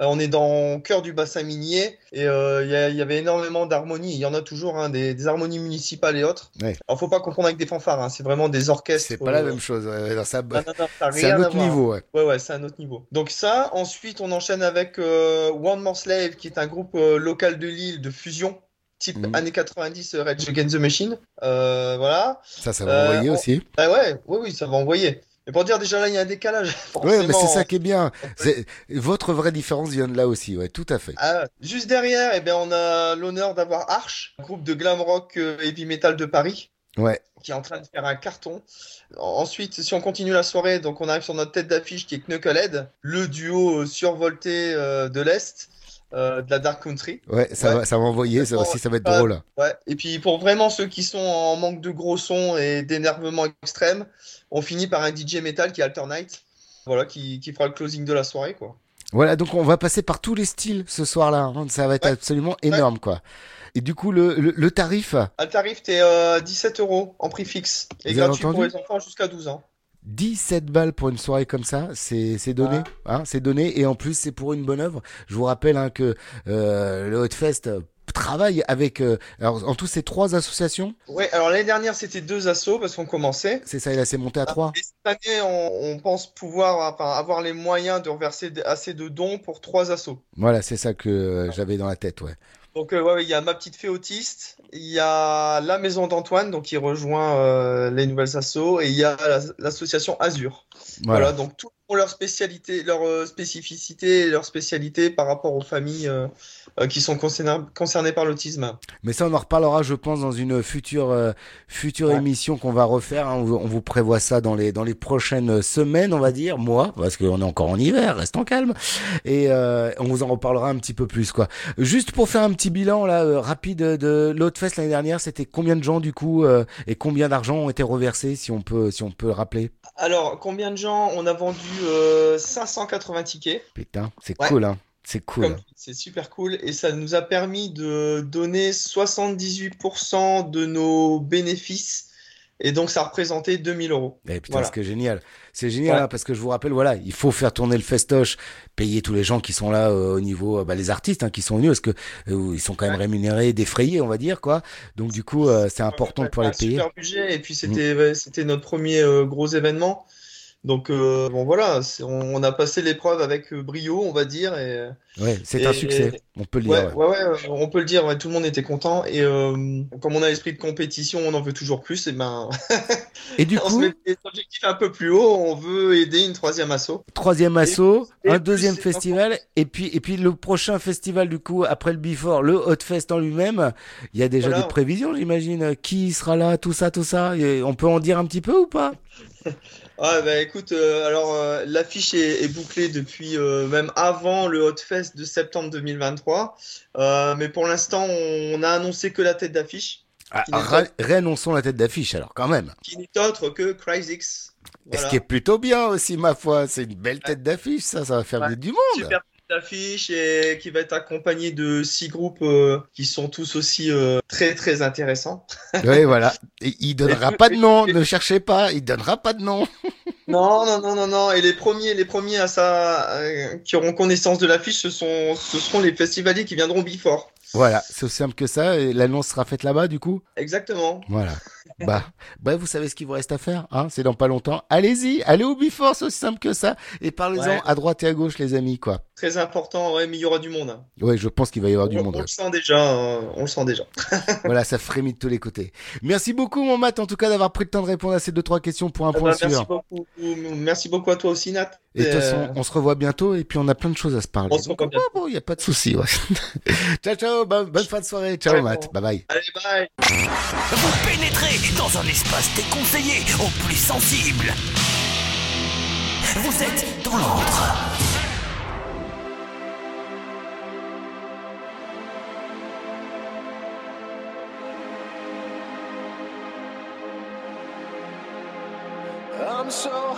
Euh, on est dans le cœur du bassin minier et euh, il y, il y avait énormément d'harmonies. Il y en a toujours, hein, des, des harmonies municipales et autres. Ouais. Alors faut pas confondre avec des fanfares, hein, c'est vraiment des orchestres. C'est pas la euh, même chose. ça- ah c'est un autre voir. niveau, ouais. Ouais, ouais, c'est un autre niveau. Donc ça, ensuite on enchaîne avec euh, One More Slave, qui est un groupe euh, local de Lille de fusion, type Mhm. années 90 euh, Rage Against the Machine. Euh, voilà. Ça, ça va Euh, envoyer on- aussi. Ah ouais, oui, oui, ça va envoyer. Mais pour dire déjà là, il y a un décalage. (laughs) Ouais, mais c'est ça qui est bien. Votre vraie différence vient de là aussi, ouais, tout à fait. Ah, juste derrière, eh bien, on a l'honneur d'avoir Arch, groupe de glam rock euh, heavy metal de Paris, Ouais. qui est en train de faire un carton. Ensuite, si on continue la soirée, donc on arrive sur notre tête d'affiche qui est Knucklehead, le duo euh, survolté euh, de l'Est, de la Dark Country. Ouais, ça Ouais. va, ça va envoyer, ça aussi, ça va être drôle. Ouais. Et puis pour vraiment ceux qui sont en manque de gros sons et d'énervement extrême, on finit par un DJ metal qui est Alternate, voilà, qui, qui fera le closing de la soirée, quoi. Voilà, donc on va passer par tous les styles ce soir-là. hein. Ça va être absolument énorme, quoi. Et du coup, le, le, le tarif, le tarif, t'es euh, 17 euros en prix fixe et Vous gratuit pour les enfants jusqu'à 12 ans. 17 balles pour une soirée comme ça, c'est c'est donné, hein, c'est donné, et en plus c'est pour une bonne œuvre. Je vous rappelle hein, que euh, le Hotfest euh, travaille avec, euh, alors en tout c'est trois associations. Ouais, alors l'année dernière c'était deux assos parce qu'on commençait. C'est ça, il a s'est monté à trois. Et cette année, on, on pense pouvoir enfin, avoir les moyens de reverser assez de dons pour trois assos. Voilà, c'est ça que euh, j'avais dans la tête, ouais. Donc euh, ouais, il y a ma petite fée autiste, il y a la maison d'Antoine, donc qui rejoint euh, les nouvelles assos, et il y a la- l'association Azur. Voilà. Voilà. donc tous ont leur spécialité, leur euh, spécificité, et leur spécialité par rapport aux familles euh, euh, qui sont concernées, concernées par l'autisme. Mais ça, on en reparlera, je pense, dans une future, euh, future émission qu'on va refaire. hein. On, vous- on vous prévoit ça dans les, dans les prochaines semaines, on va dire, mois, parce qu'on est encore en hiver, restons calmes. Et euh, on vous en reparlera un petit peu plus, quoi. Juste pour faire un petit bilan là euh, rapide de l'Hotfest l'année dernière, c'était combien de gens du coup euh, et combien d'argent ont été reversés, si on peut, si on peut le rappeler? Alors, combien de gens On a vendu euh, 580 tickets? Putain, c'est Ouais. cool, hein. C'est cool. C'est super cool et ça nous a permis de donner 78% de nos bénéfices et donc ça représentait 2000 euros. Eh putain, Voilà. ce que génial. C'est génial Ouais. hein, parce que je vous rappelle, voilà, il faut faire tourner le festoche, payer tous les gens qui sont là euh, au niveau, euh, bah, les artistes hein, qui sont venus, parce que euh, ils sont quand même rémunérés, défrayés, on va dire quoi. Donc du coup, euh, c'est important de pouvoir les payer. super budget et puis c'était ouais, c'était notre premier euh, gros événement. Donc euh, bon voilà, on, on a passé l'épreuve avec euh, brio, on va dire et Ouais, c'est un succès, on peut le dire. ouais. ouais, ouais, on peut le dire, ouais, tout le monde était content et euh, comme on a l'esprit de compétition, on en veut toujours plus et ben (laughs) Et du on se coup, met des objectifs un peu plus haut, on veut aider une troisième asso. troisième assaut, un deuxième festival, et puis et puis le prochain festival du coup après le Before, le Hotfest en lui-même, il y a déjà Voilà. des prévisions, j'imagine. Qui sera là, tout ça, tout ça. Et on peut en dire un petit peu ou pas? (laughs) Ouais, bah écoute, euh, alors euh, l'affiche est, est bouclée depuis euh, même avant le Hotfest de septembre 2023. Euh, mais pour l'instant, on a annoncé que la tête d'affiche, Ah, Réannonçons la tête d'affiche alors quand même. qui n'est autre que Cryzix. Et Ce Voilà. qui est plutôt bien aussi, ma foi. C'est une belle tête d'affiche, ça. Ça va faire Ouais. du monde. Super d'affiche et qui va être accompagné de six groupes euh, qui sont tous aussi euh, très très intéressants. (laughs) Oui, voilà. Et il donnera pas de nom. Ne cherchez pas. Il donnera pas de nom. (laughs) Non, non, non, non, non. Et les premiers, les premiers à ça, euh, qui auront connaissance de l'affiche, ce sont, ce seront les festivaliers qui viendront before. Voilà, c'est aussi simple que ça. Et l'annonce sera faite là-bas, du coup? Exactement. Voilà. (laughs) Bah, bah, vous savez ce qu'il vous reste à faire, hein C'est dans pas longtemps. Allez-y, allez au Before, c'est aussi simple que ça. Et parlez-en Ouais. à droite et à gauche, les amis, quoi. Très important, ouais, mais il y aura du monde. hein. Ouais, je pense qu'il va y avoir du on, monde. on ouais. le sent déjà, hein, on le sent déjà. (laughs) voilà, ça frémit de tous les côtés. Merci beaucoup, mon Matt, en tout cas, d'avoir pris le temps de répondre à ces deux, trois questions pour un Eh point ben, merci sûr. beaucoup, merci beaucoup à toi aussi, Nat. Et de toute Euh, façon, on se revoit bientôt et puis on a plein de choses à se parler. on se revoit Donc, oh, bon, il n'y a pas de souci. ouais. (laughs) ciao, ciao, bonne, bonne fin de soirée. Ciao, Matt. Bye bye. Allez, bye. Vous pénétrez dans un espace déconseillé aux plus sensibles. Vous êtes dans l'antre. I'm so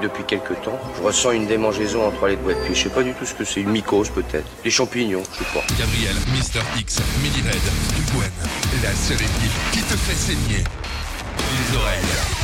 Depuis quelque temps, je ressens une démangeaison entre les doigts de. Je sais pas du tout ce que c'est, une mycose peut-être. Les champignons, je pas. Gabriel, Mister X, Millie Red, Gwen, la seule qui te fait saigner les oreilles.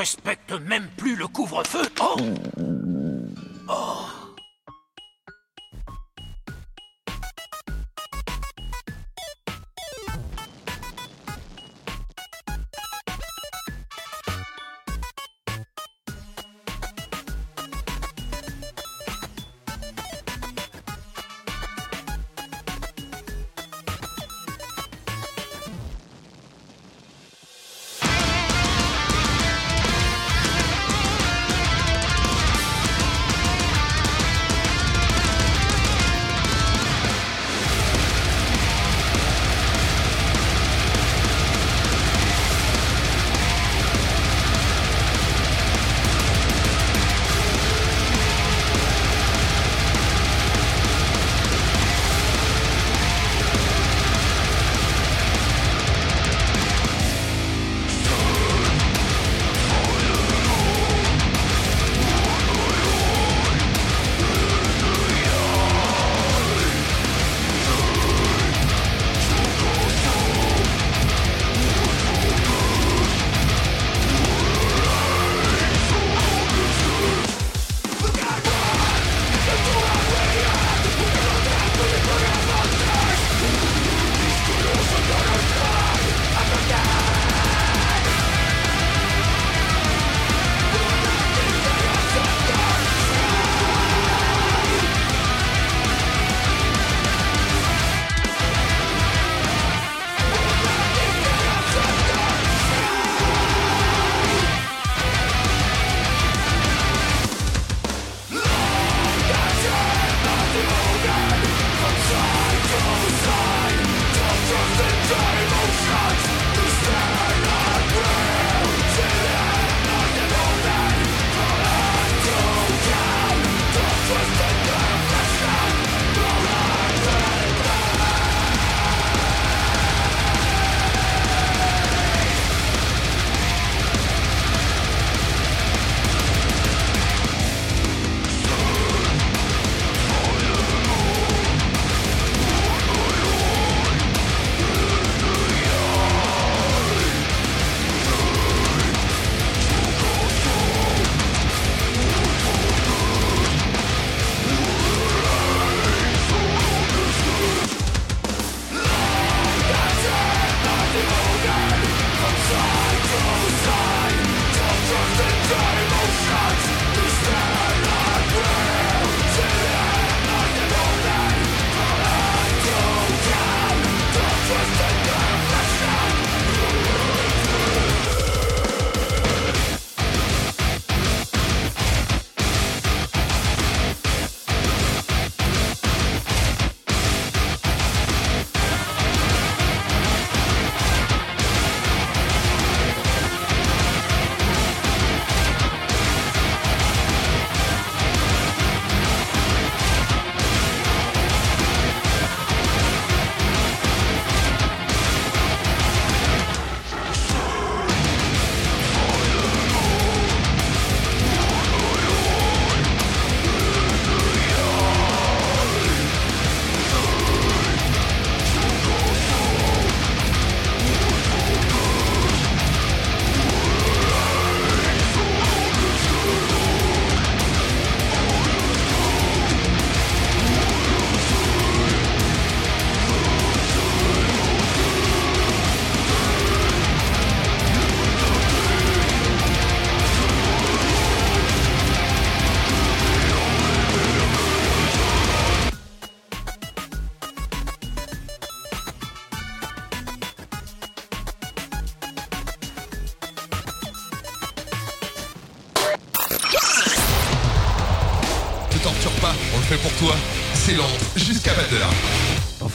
On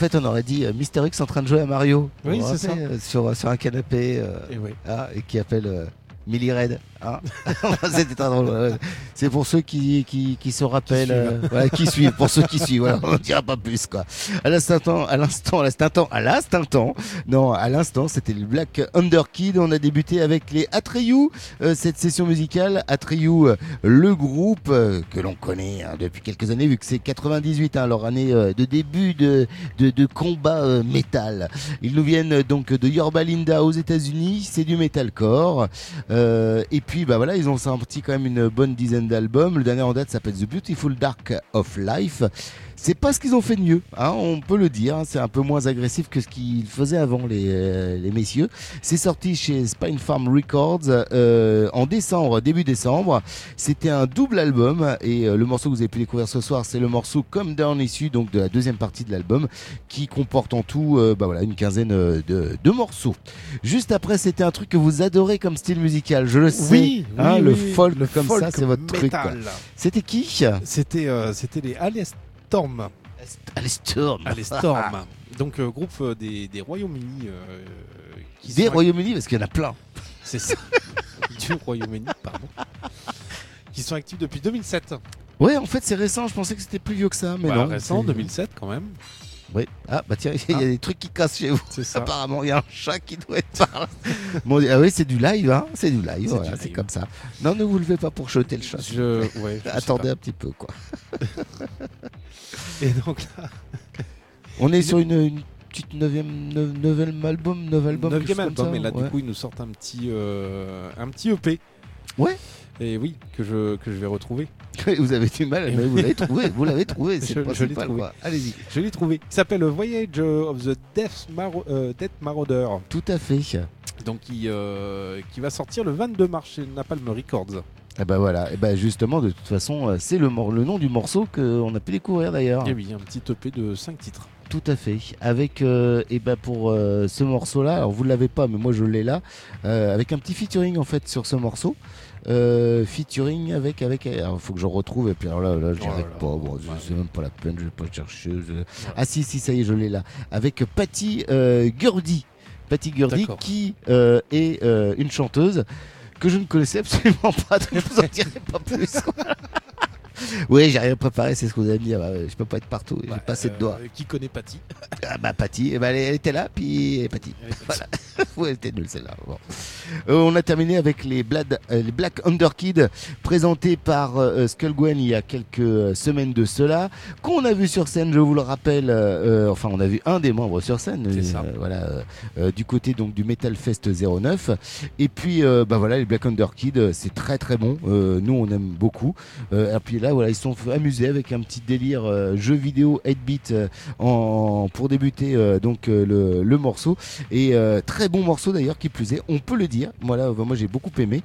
fait, on aurait dit euh, Mister X en train de jouer à Mario. Oui, c'est ça. euh, Sur, sur un canapé. euh, Et oui. ah, et qui appelle Millie Red. hein. (laughs) C'était très drôle. C'est pour ceux qui, qui, qui se rappellent, suivent. euh, voilà, qui suivent, pour ceux qui suivent. Voilà, on ne dira pas plus quoi. À l'instant, à l'instant, à l'instant, à l'instant, non, à l'instant, c'était le Black Underkid. On a débuté avec les Atreyu, euh, cette session musicale. Atreyu, euh, le groupe euh, que l'on connaît hein, depuis quelques années, vu que c'est 98, hein, leur année euh, de début de, de, de combat euh, métal. Ils nous viennent euh, donc de Yorba Linda aux États-Unis. C'est du metalcore. Euh, et puis, bah voilà, ils ont sorti quand même une bonne dizaine d'albums. Le dernier en date s'appelle The Beautiful Dark of Life. C'est pas ce qu'ils ont fait de mieux, hein, on peut le dire. hein, c'est un peu moins agressif que ce qu'ils faisaient avant, les, euh, les messieurs. C'est sorti chez Spine Farm Records euh, en décembre, début décembre. C'était un double album et euh, le morceau que vous avez pu découvrir ce soir, c'est le morceau Come Down issu donc de la deuxième partie de l'album, qui comporte en tout, euh, bah voilà, une quinzaine euh, de, de morceaux. Juste après, c'était un truc que vous adorez comme style musical, je le sais. Oui, hein, oui, le folk le comme folk ça, c'est votre truc. C'était qui? C'était euh, c'était les Alestorm. Alestorm. Alestorm. Donc euh, groupe euh, des, des Royaumes-Unis. euh, qui Des sont- Royaumes-Unis, parce qu'il y en a plein. C'est ça. (laughs) du Royaume-Uni, pardon. Qui sont actifs depuis 2007. Ouais, en fait, c'est récent. Je pensais que c'était plus vieux que ça, mais Bah, non. récent, c'est- 2007 quand même. Oui. Ah, bah tiens, (laughs) il y a Ah. des trucs qui cassent chez vous. C'est ça. Apparemment, il y a un chat qui doit être par là. (laughs) Bon, ah oui, c'est du live, hein. C'est du live, C'est voilà, comme ça. Non, ne vous levez pas pour jeter le chat. Je, ouais, je sais Attendez un petit peu, quoi. Et donc là, (laughs) On est sur une, une petite neuvième, neuf- neuvième album, album. neuvième album, et là ouais. du coup ils nous sortent un petit, euh, un petit EP. Ouais. Et oui, que je, que je vais retrouver. (laughs) Vous avez du mal, mais vous l'avez trouvé, vous l'avez trouvé, (laughs) c'est principal. Allez-y. Je l'ai trouvé. Il s'appelle Voyage of the Death, Maro- euh, Death Marauder. Tout à fait. Donc qui, euh, qui va sortir le 22 mars chez Napalm Records. Et bah voilà, et bah justement, de toute façon, euh, c'est le, le nom du morceau qu'on a pu découvrir d'ailleurs. Et oui, un petit EP de 5 titres. Tout à fait. Avec euh, et ben pour ce morceau-là, alors vous l'avez pas, mais moi je l'ai là, avec un petit featuring en fait sur ce morceau. Euh, featuring avec avec alors faut que je retrouve et puis alors là là j'y Oh arrive là. pas bon c'est même pas la peine je vais pas chercher je- Ouais. ah si si ça y est je l'ai là avec Patty euh, Gurdy Patty Gurdy qui euh, est euh, une chanteuse que je ne connaissais absolument pas donc je vous en dirai pas plus (laughs) (laughs) oui j'ai rien préparé c'est ce que vous allez me dire Bah, je peux pas être partout j'ai Bah, pas assez de euh, doigts Qui connaît Patty ah bah Patty, eh ben, elle, elle était là, puis elle est Patty. Voilà. (laughs) ouais, elle était nulle celle-là. Bon. Euh, on a terminé avec les, Blad- euh, les Black Underkid présentés par euh, Skull Gwen il y a quelques euh, semaines de cela, qu'on a vu sur scène, je vous le rappelle. euh, euh, enfin, on a vu un des membres sur scène. Euh, voilà, euh, euh, du côté donc du Metal Fest 09. Et puis, euh, bah voilà, les Black Underkid, euh, c'est très très bon. Euh, nous, on aime beaucoup. Euh, et puis là, voilà, ils sont amuser avec un petit délire euh, jeu vidéo 8-bit euh, en, pour débuter euh, donc le, morceau. Et très bon morceau d'ailleurs, qui plus est, on peut le dire. Voilà, moi j'ai beaucoup aimé.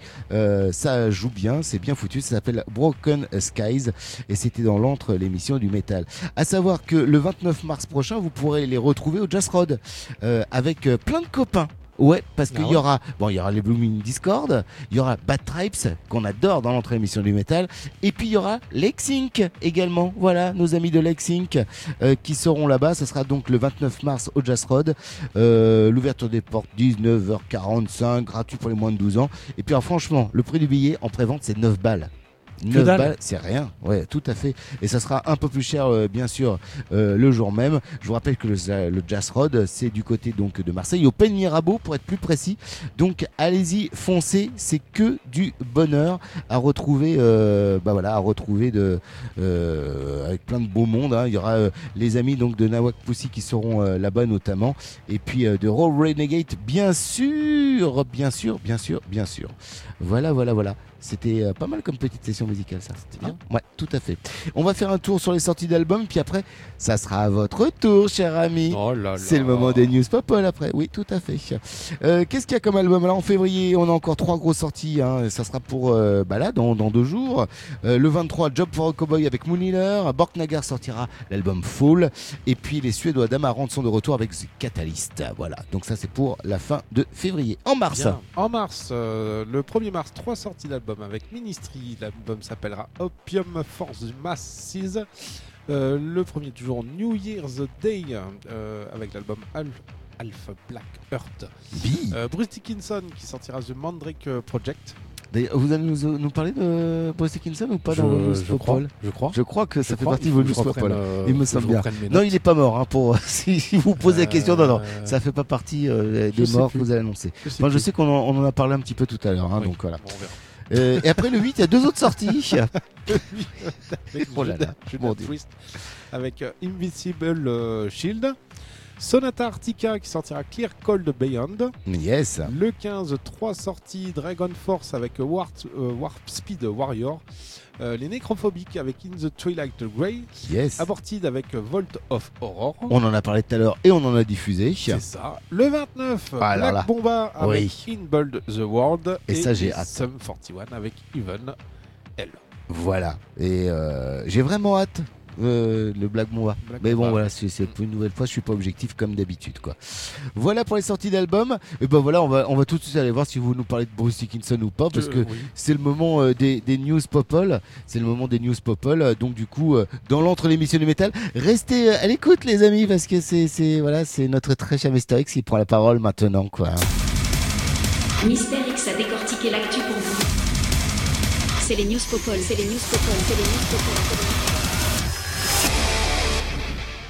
Ça joue bien, c'est bien foutu. Ça s'appelle Broken Skies et c'était dans l'antre l'émission du métal. À savoir que le 29 mars prochain, vous pourrez les retrouver au Jazz Road euh, avec plein de copains. Ouais, parce qu'il Ah y ouais aura, bon, il y aura les Blooming Discord, il y aura Bad Tribes qu'on adore dans l'entrée émission du métal, et puis il y aura Lexink également. Voilà, nos amis de Lexink euh, qui seront là-bas. Ce sera donc le 29 mars au Jazz Road. Euh, L'ouverture des portes 19h45, gratuit pour les moins de 12 ans. Et puis alors, franchement, le prix du billet en prévente c'est 9 balles. 9 dalle. balles, c'est rien, ouais, tout à fait. Et ça sera un peu plus cher, euh, bien sûr, euh, le jour même. Je vous rappelle que le, le Jazz Road, c'est du côté donc de Marseille, au Pen Mirabeau pour être plus précis. Donc allez-y, foncez, c'est que du bonheur à retrouver, euh, bah voilà, à retrouver de, avec plein de beau monde. hein. Il y aura les amis donc de Nawak Pussy qui seront là-bas notamment, et puis de Raw Renegade, bien sûr, bien sûr, bien sûr, bien sûr. Voilà, voilà, voilà. C'était euh, pas mal comme petite session musicale, ça. C'était bien. Ouais, tout à fait. On va faire un tour sur les sorties d'albums, puis après, ça sera à votre tour, cher ami. Oh là là. C'est le moment des news Popol après. Oui, tout à fait. Euh, Qu'est-ce qu'il y a comme album? Là, en février, on a encore trois grosses sorties. hein. Ça sera pour euh, bah là, dans, dans deux jours. Euh, le 23, Job for a Cowboy avec Moon Healer. Borknagar sortira l'album Fall. Et puis les Suédois d'Amarante sont de retour avec The Catalyst. Voilà. Donc ça, c'est pour la fin de février. En mars. Bien. En mars, euh, le 1er mars, trois sorties d'albums. Album avec Ministry. L'album s'appellera Opium for the Masses. Euh, le premier du jour New Year's Day euh, avec l'album Alpha, Alpha Black Earth. Euh, Bruce Dickinson qui sortira The Mandrake euh, Project. Vous allez nous, nous parler de Bruce Dickinson ou pas Je- dans news je crois, je crois. Je crois que ça Je fait crois, partie de reprenne, Popol. euh, il me semble bien. Non, il est pas mort. Hein, pour (laughs) si vous posez la question, non, non, Euh, ça fait pas partie euh, des morts que vous allez annoncer. Je sais Enfin, qu'on en, on en a parlé un petit peu tout à l'heure. hein, Oui, donc voilà. bon, on verra. Euh, et après le 8, il y a deux autres sorties. (laughs) avec Oh là là, Dieu. Priest, avec euh, Invisible euh, Shield. Sonata Arctica qui sortira Clear Cold Beyond. yes. Le 15, trois sorties Dragon Force avec Warp, euh, Warp Speed Warrior. Euh, les Nécrophobiques avec In the Twilight Grey. Yes. Aborted avec Vault of Horror. On en a parlé tout à l'heure et on en a diffusé. C'est ça. Le 29, Ah, Black là. Bomba avec Oui. Inbold the World. Et ça, j'ai hâte. Sum 41 avec Even L. Voilà. Et euh, j'ai vraiment hâte. Euh, le Black Mamba. Black Mais bon, voilà, c'est c'est pour une nouvelle fois, je suis pas objectif comme d'habitude, quoi. Voilà pour les sorties d'albums. Et ben voilà, on va, on va tout de suite aller voir si vous nous parlez de Bruce Dickinson ou pas, parce Je- que oui. c'est le moment euh, des, des news popol. C'est le moment des news popol. Euh, Donc du coup, euh, dans l'entre l'émission du métal, restez euh, à l'écoute, les amis, parce que c'est, c'est voilà, c'est notre très cher Mister X qui prend la parole maintenant, quoi. Mister X a décortiqué l'actu pour vous. C'est les news Popol, c'est les news Popol, c'est les news Popol.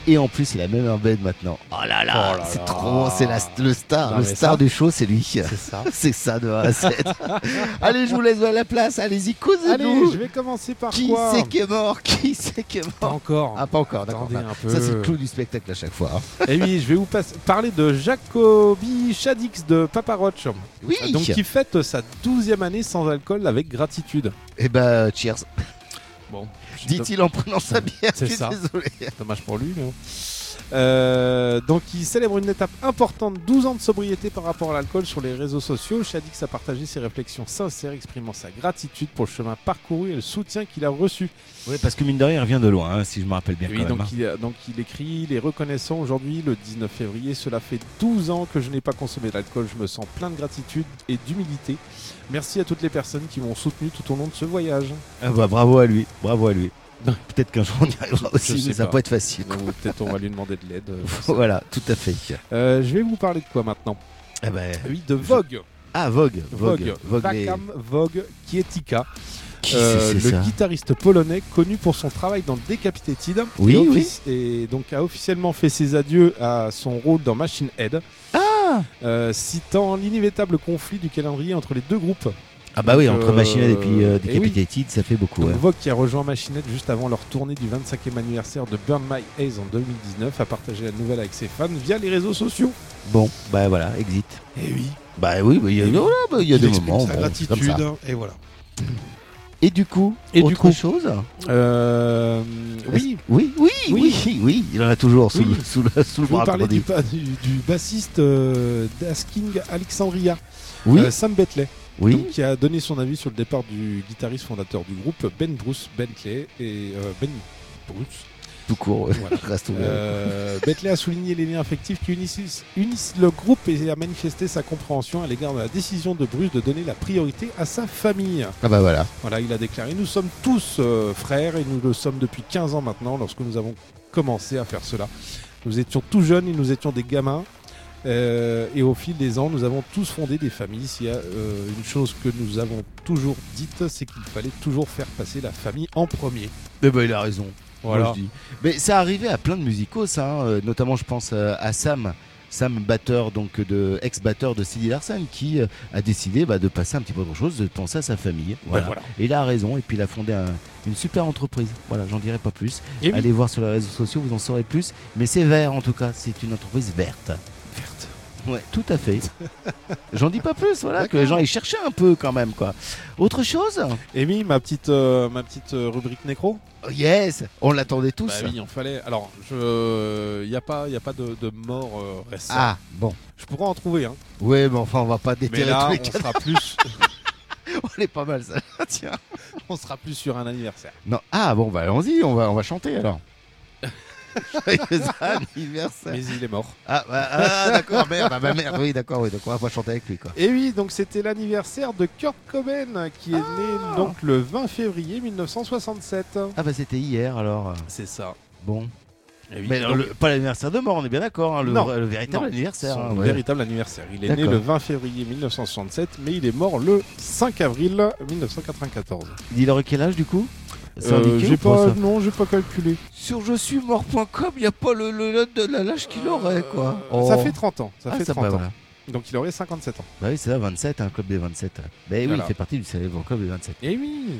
Et en plus, il a même un bed maintenant. Oh là là, Oh là c'est là. trop, c'est la- le star, Non, le star ça, du show, c'est lui. C'est ça. (laughs) c'est ça de 1 à 7. (laughs) Allez, je vous laisse à la place. Allez-y, causez-nous. Allez, je vais commencer par Qui quoi c'est qui est mort? Qui c'est qui est mort? Pas encore. Ah, pas encore, d'accord. Attendez Bah, un peu. Ça, c'est le clou du spectacle à chaque fois. hein. Et oui, je vais vous parler de Jacobi Shadix de Papa Roach. Oui. Donc qui fête sa 12e année sans alcool avec gratitude. Eh ben, cheers. Bon, Dit-il en prenant sa bière. C'est ça. désolé. Dommage pour lui. mais- Euh, donc il célèbre une étape importante, 12 ans de sobriété par rapport à l'alcool sur les réseaux sociaux. Shadix a partagé ses réflexions sincères, exprimant sa gratitude pour le chemin parcouru et le soutien qu'il a reçu. Oui, parce que mine de rien, il revient de loin, hein, si je me rappelle bien. Oui, quand donc, même, hein. il, donc il écrit Il est reconnaissant aujourd'hui, le 19 février. Cela fait 12 ans que je n'ai pas consommé d'alcool. Je me sens plein de gratitude et d'humilité. Merci à toutes les personnes qui m'ont soutenu tout au long de ce voyage. Ah bah, bravo à lui, bravo à lui. Peut-être qu'un jour on y arrivera aussi, mais ça pas. peut être facile. Ou Peut-être on va lui demander de l'aide. (laughs) voilà, tout à fait. Euh, je vais vous parler de quoi maintenant? Eh ben, Oui, de Vogue. Ah, Vogue. Vogue. Vogue, Vakam Vogue Kietika. Qui Euh, le guitariste polonais connu pour son travail dans Decapitated Oui, et, oui. et donc a officiellement fait ses adieux à son rôle dans Machine Head, Ah euh, citant l'inévitable conflit du calendrier entre les deux groupes. Ah bah oui, entre euh, Machine Head et puis euh, oui. Decapitated, ça fait beaucoup. Ouais. Vogue qui a rejoint Machine Head juste avant leur tournée du 25e anniversaire de Burn My Eyes en 2019 a partagé la nouvelle avec ses fans via les réseaux sociaux. Bon, bah voilà, exit. Et oui. Bah oui, bah, il y a, voilà, bah, y a des moments. sa bon, c'est comme ça. gratitude et voilà. Et du coup, Et du autre coup chose? Euh, oui, oui, oui, oui, Oui. oui, il en a toujours sous, Oui. le, sous, le, sous le vous bras. on du, du, du bassiste euh, d'Asking Alexandria, Oui, euh, Sam Bentley, oui. donc, qui a donné son avis sur le départ du guitariste fondateur du groupe, Ben Bruce Bentley. Et Ben Bruce. Tout court. ouais. Voilà. (laughs) Reste ouvert. Euh, Bentley a souligné les liens affectifs qui unissent, unissent le groupe et a manifesté sa compréhension à l'égard de la décision de Bruce de donner la priorité à sa famille. Ah bah voilà. Voilà, il a déclaré Nous sommes tous euh, frères et nous le sommes depuis 15 ans maintenant lorsque nous avons commencé à faire cela. Nous étions tout jeunes et nous étions des gamins. Euh, et au fil des ans, nous avons tous fondé des familles. S'il y a euh, une chose que nous avons toujours dite, c'est qu'il fallait toujours faire passer la famille en premier. Eh ben, il a raison. Voilà. Moi, je dis. Mais ça arrivait à plein de musicos, hein, euh, notamment je pense euh, à Sam. Sam, batteur, donc de ex-batteur de Silly Larson, qui euh, a décidé bah, de passer un petit peu autre chose, de penser à sa famille. Voilà. voilà. Et il a raison, et puis il a fondé un- une super entreprise. Voilà, j'en dirai pas plus. Et oui. Allez voir sur les réseaux sociaux, vous en saurez plus. Mais c'est vert en tout cas, c'est une entreprise verte. Ouais, tout à fait. (laughs) J'en dis pas plus, voilà, que les gens ils cherchaient un peu quand même, quoi. Autre chose Amy, ma petite, euh, ma petite euh, rubrique nécro Oh, Yes On l'attendait tous. Bah oui, il en fallait. Alors, il n'y a pas, y a pas de, de mort euh, récente. Ah, bon. Je pourrais en trouver, hein. Ouais, mais enfin, on va pas Mais déterrer là, tous les on sera plus, (laughs) (laughs) On est pas mal, ça. Tiens. on sera plus sur un anniversaire. Non. Ah, bon, bah allons-y, on va, on va chanter alors. (laughs) Joyeux anniversaire. Mais il est mort. Ah, bah, ah, d'accord, merde, bah, bah, merde, oui, d'accord, oui, donc on va pas chanter avec lui, quoi. Et oui, donc c'était l'anniversaire de Kurt Cobain qui est né donc le 20 février 1967. Ah, bah c'était hier alors. C'est ça. Bon. Oui, Mais donc- le- pas l'anniversaire de mort, on est bien d'accord, hein, le, Non, vrai- le véritable non, anniversaire. son hein, ouais. véritable anniversaire. Il est né le 20 février 1967, mais il est mort le 5 avril 1994. Il aurait quel âge du coup? C'est Euh, indiqué j'ai ou pas, ça non, j'ai pas calculé. Sur je suis mort.com, il n'y a pas le, le, le- de la- l'âge qu'il aurait, quoi. Euh, Ça Oh. fait 30 ans. Ça Ah, fait ça, 30 ans. voilà. Donc il aurait 57 ans. Bah oui, c'est ça, 27, un club des 27. Bah oui, Voilà. il fait partie du célèbre club des 27. Et oui.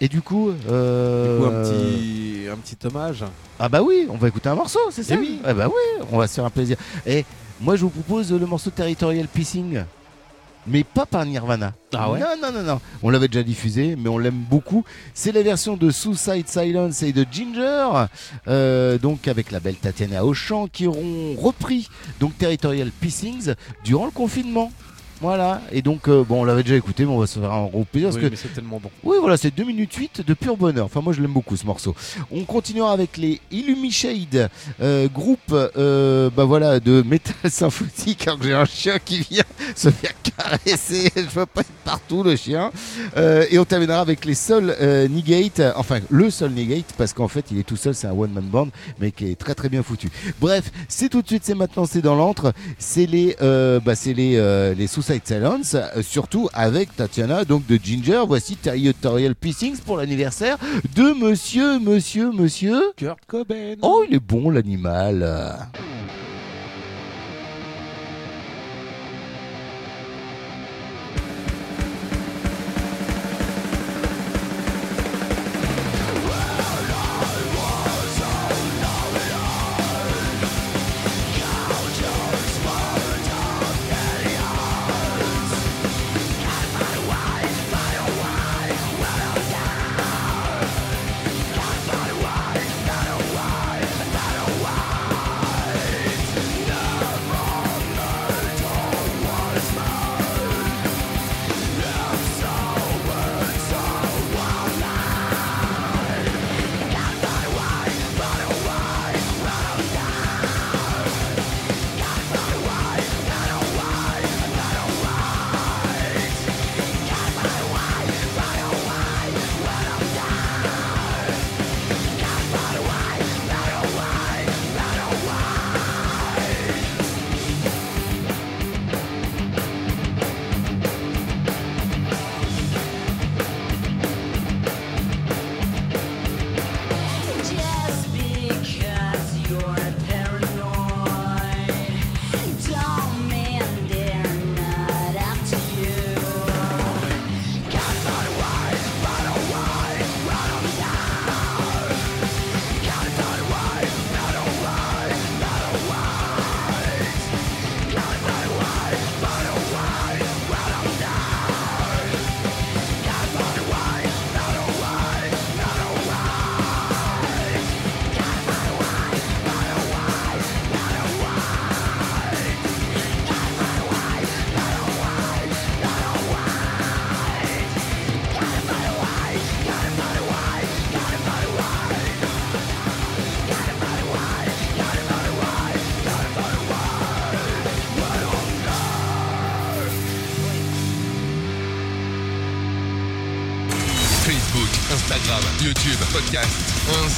Et du coup, euh... Du coup, un petit, un petit hommage. Ah bah oui, on va écouter un morceau, c'est ça Eh oui. Ah bah oui, on va se faire un plaisir. Et moi, je vous propose le morceau Territorial Pissing. Mais pas par Nirvana. Ah ouais Non, non, non, non. On l'avait déjà diffusé, mais on l'aime beaucoup. C'est la version de Suicide Silence et de Ginger, euh, donc avec la belle Tatiana Auchan, qui auront repris donc Territorial Pissings durant le confinement. Voilà, et donc, euh, bon, on l'avait déjà écouté, mais on va se faire un gros plaisir. parce Oui, que mais c'est tellement bon. oui, voilà, c'est 2 minutes 8 de pur bonheur. Enfin, moi, je l'aime beaucoup ce morceau. On continuera avec les Illumishade, euh, groupe euh, bah voilà, de métal (laughs) symphonique. Alors j'ai un chien qui vient se faire caresser. (laughs) Je veux pas être partout, le chien. Et on terminera avec les euh, Negate. Enfin, le Soul Negate, parce qu'en fait, il est tout seul, c'est un one-man band, mais qui est très très bien foutu. Bref, c'est tout de suite, c'est maintenant, c'est dans l'antre. C'est les, bah, c'est les, les Silence, euh, surtout avec Tatiana, donc de Ginger. Voici Territorial Pissings pour l'anniversaire de monsieur, monsieur, monsieur. Kurt Cobain. Oh, il est bon l'animal.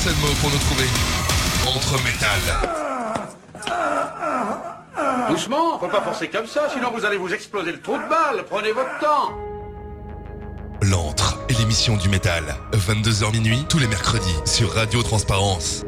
Un seul mot pour nous trouver. Entre métal. Doucement, faut pas forcer comme ça, sinon vous allez vous exploser le trou de balle. Prenez votre temps. L'antre et l'émission du métal. 22h minuit tous les mercredis sur Radio Transparence.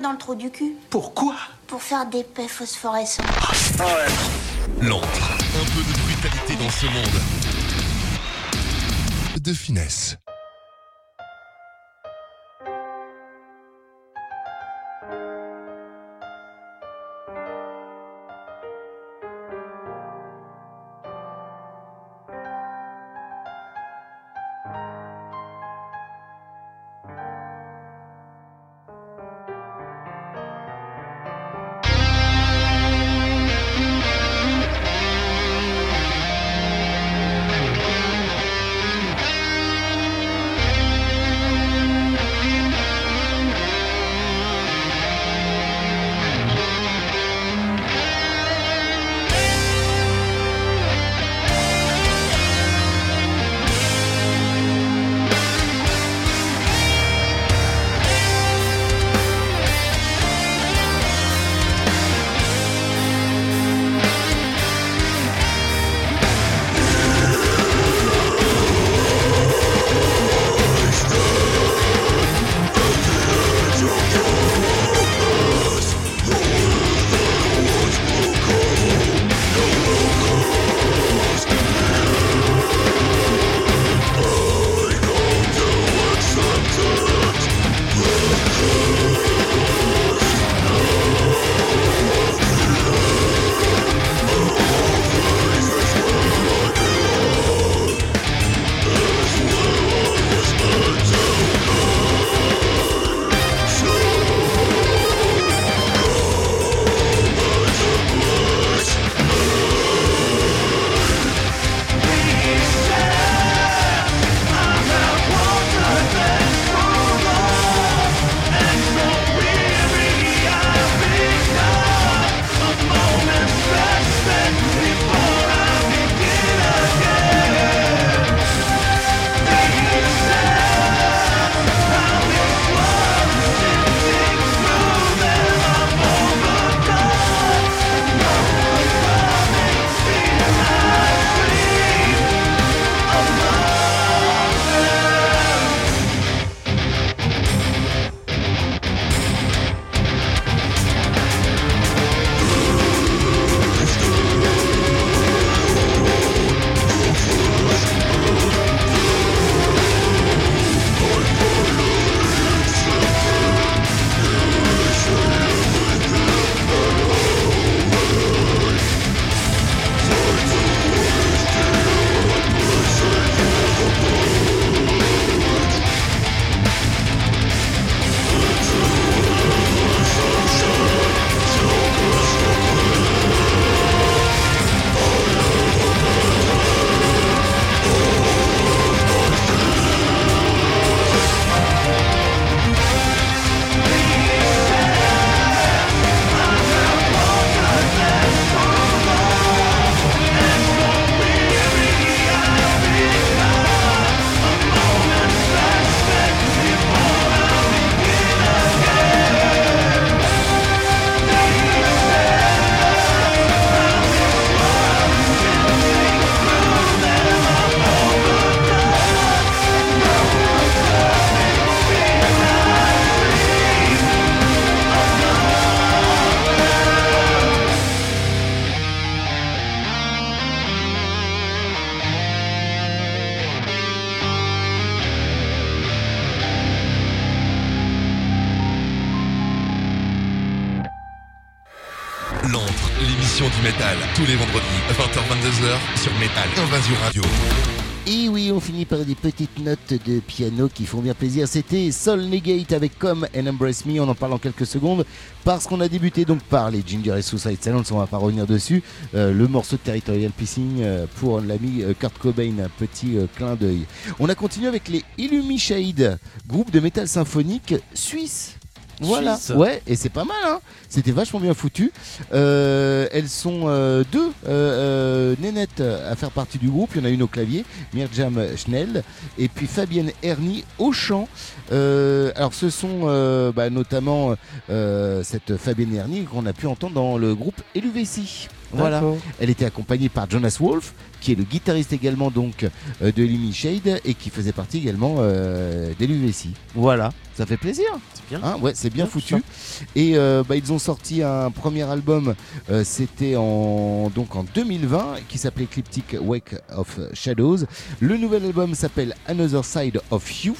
Dans le trou du cul. Pourquoi Pour faire des paix phosphorescents. L'antre. Un peu de brutalité dans ce monde. De finesse. De piano qui font bien plaisir. C'était Soul Negate avec Come and Embrace Me. On en parle en quelques secondes parce qu'on a débuté donc par les Ginger et Suicide Silence. On va pas revenir dessus. Euh, le morceau de Territorial Pissing euh, pour l'ami euh, Kurt Cobain. Un petit clin d'œil. On a continué avec les Illumi Shade, groupe de métal symphonique suisse. Voilà, Suisse. ouais, et c'est pas mal, hein. C'était vachement bien foutu. Euh, elles sont euh, deux euh, euh, nénettes à faire partie du groupe. Il y en a une au clavier, Mirjam Schnell, et puis Fabienne Ernie au chant. Euh, alors, ce sont euh, bah, notamment euh, cette Fabienne Ernie qu'on a pu entendre dans le groupe Eluvessi. Voilà. Elle était accompagnée par Jonas Wolf, qui est le guitariste également donc euh, de Lemmy Shade et qui faisait partie également euh, des l'UVC. Voilà, ça fait plaisir. C'est bien. Hein, ouais, c'est bien Bien, foutu. Et euh, bah, ils ont sorti un premier album, euh, c'était en donc en 2020, qui s'appelait Cryptic Wake of Shadows. Le nouvel album s'appelle Another Side of You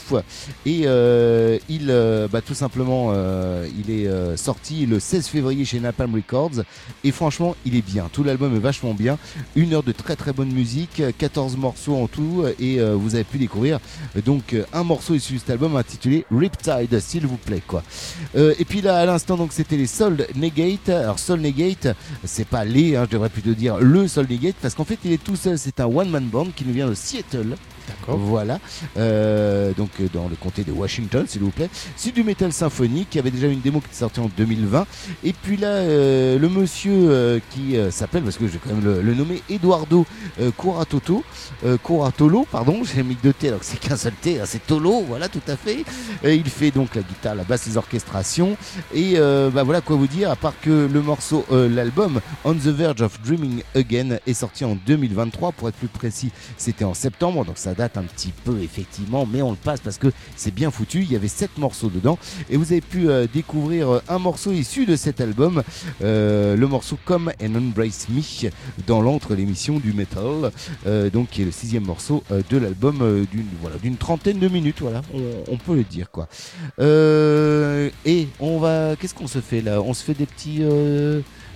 et euh, il, bah, tout simplement, il est sorti le 16 février chez Napalm Records et franchement, il est bien. Tout l'album est vachement bien. Une heure de très très bonne musique, 14 morceaux en tout et euh, vous avez pu découvrir donc euh, un morceau issu de cet album intitulé Riptide, s'il vous plaît quoi. Euh, et puis là à l'instant donc c'était les Soul Negate. Alors Soul Negate, c'est pas les, hein, je devrais plutôt dire le Soul Negate parce qu'en fait il est tout seul. C'est un one man band qui nous vient de Seattle. Voilà, Euh, donc dans le comté de Washington, s'il vous plaît. C'est du metal symphonique. Il y avait déjà une démo qui est sortie en 2020. Et puis là, euh, le monsieur euh, qui s'appelle, parce que je vais quand même le, le nommer, Eduardo euh, Curatoto, euh, Curatolo, pardon, (laughs) j'ai mis deux T alors c'est qu'un seul T, hein, c'est Tolo, voilà, tout à fait. Il fait donc la guitare, la basse, les orchestrations. Et euh, bah voilà quoi vous dire, à part que le morceau, euh, l'album On the Verge of Dreaming Again est sorti en 2023, pour être plus précis, c'était en septembre, donc ça date un petit peu effectivement, mais on le passe parce que c'est bien foutu. Il y avait sept morceaux dedans et vous avez pu euh, découvrir un morceau issu de cet album, le morceau Come and Embrace Me dans l'entre l'émission du metal, euh, donc qui est le sixième morceau euh, de l'album euh, d'une voilà trentaine de minutes, voilà, on, on peut le dire quoi. Et on va, qu'est-ce qu'on se fait là? On se fait des petits.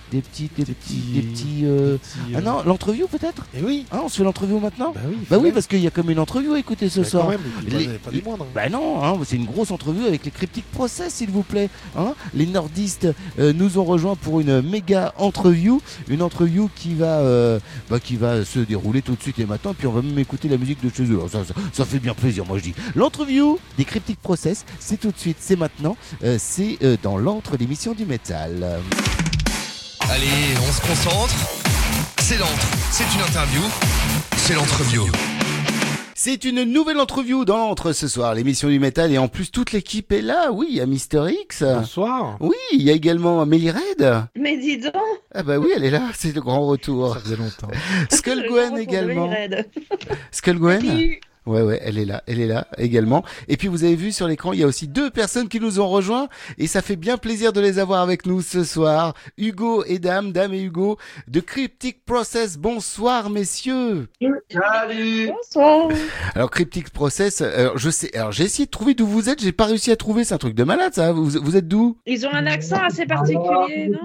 Euh, des petits, des, petits, des petits. euh, Ah non, l'entreview peut-être? Et oui. Hein, on se fait l'entreview maintenant? Bah oui. Bah oui, parce qu'il y a comme une entrevue à écouter ce Bah, soir. quand même, Les- pas- pas des moindres. Bah non, hein, c'est une grosse entrevue avec les Cryptic Process, s'il vous plaît. Hein les nordistes euh, nous ont rejoints pour une méga entreview, une entreview qui va, euh, bah, qui va se dérouler tout de suite et maintenant, puis on va même écouter la musique de chez eux. Ça, ça, ça fait bien plaisir, moi je dis. L'entreview des Cryptic Process, c'est tout de suite, c'est maintenant, euh, c'est euh, dans l'entre l'émission du métal. Allez, on se concentre. C'est l'entre, c'est une interview, c'est l'entreview. C'est une nouvelle entreview dans l'entre ce soir, l'émission du métal, et en plus toute l'équipe est là, oui, il y a Mister X. Bonsoir. Oui, il y a également Amélie Red. Mais dis donc Ah bah oui, elle est là, c'est le grand retour. Ça faisait longtemps. Skull Gwen également. Skull Gwen. Ouais, ouais, elle est là, elle est là également. Et puis vous avez vu sur l'écran, il y a aussi deux personnes qui nous ont rejoints et ça fait bien plaisir de les avoir avec nous ce soir. Hugo et Dame, Dame et Hugo de Cryptic Process. Bonsoir messieurs. Salut Bonsoir. Alors Cryptic Process, alors je sais, alors j'ai essayé de trouver d'où vous êtes, j'ai pas réussi à trouver, c'est un truc de malade ça. Vous, vous êtes d'où? Ils ont un accent assez particulier, non?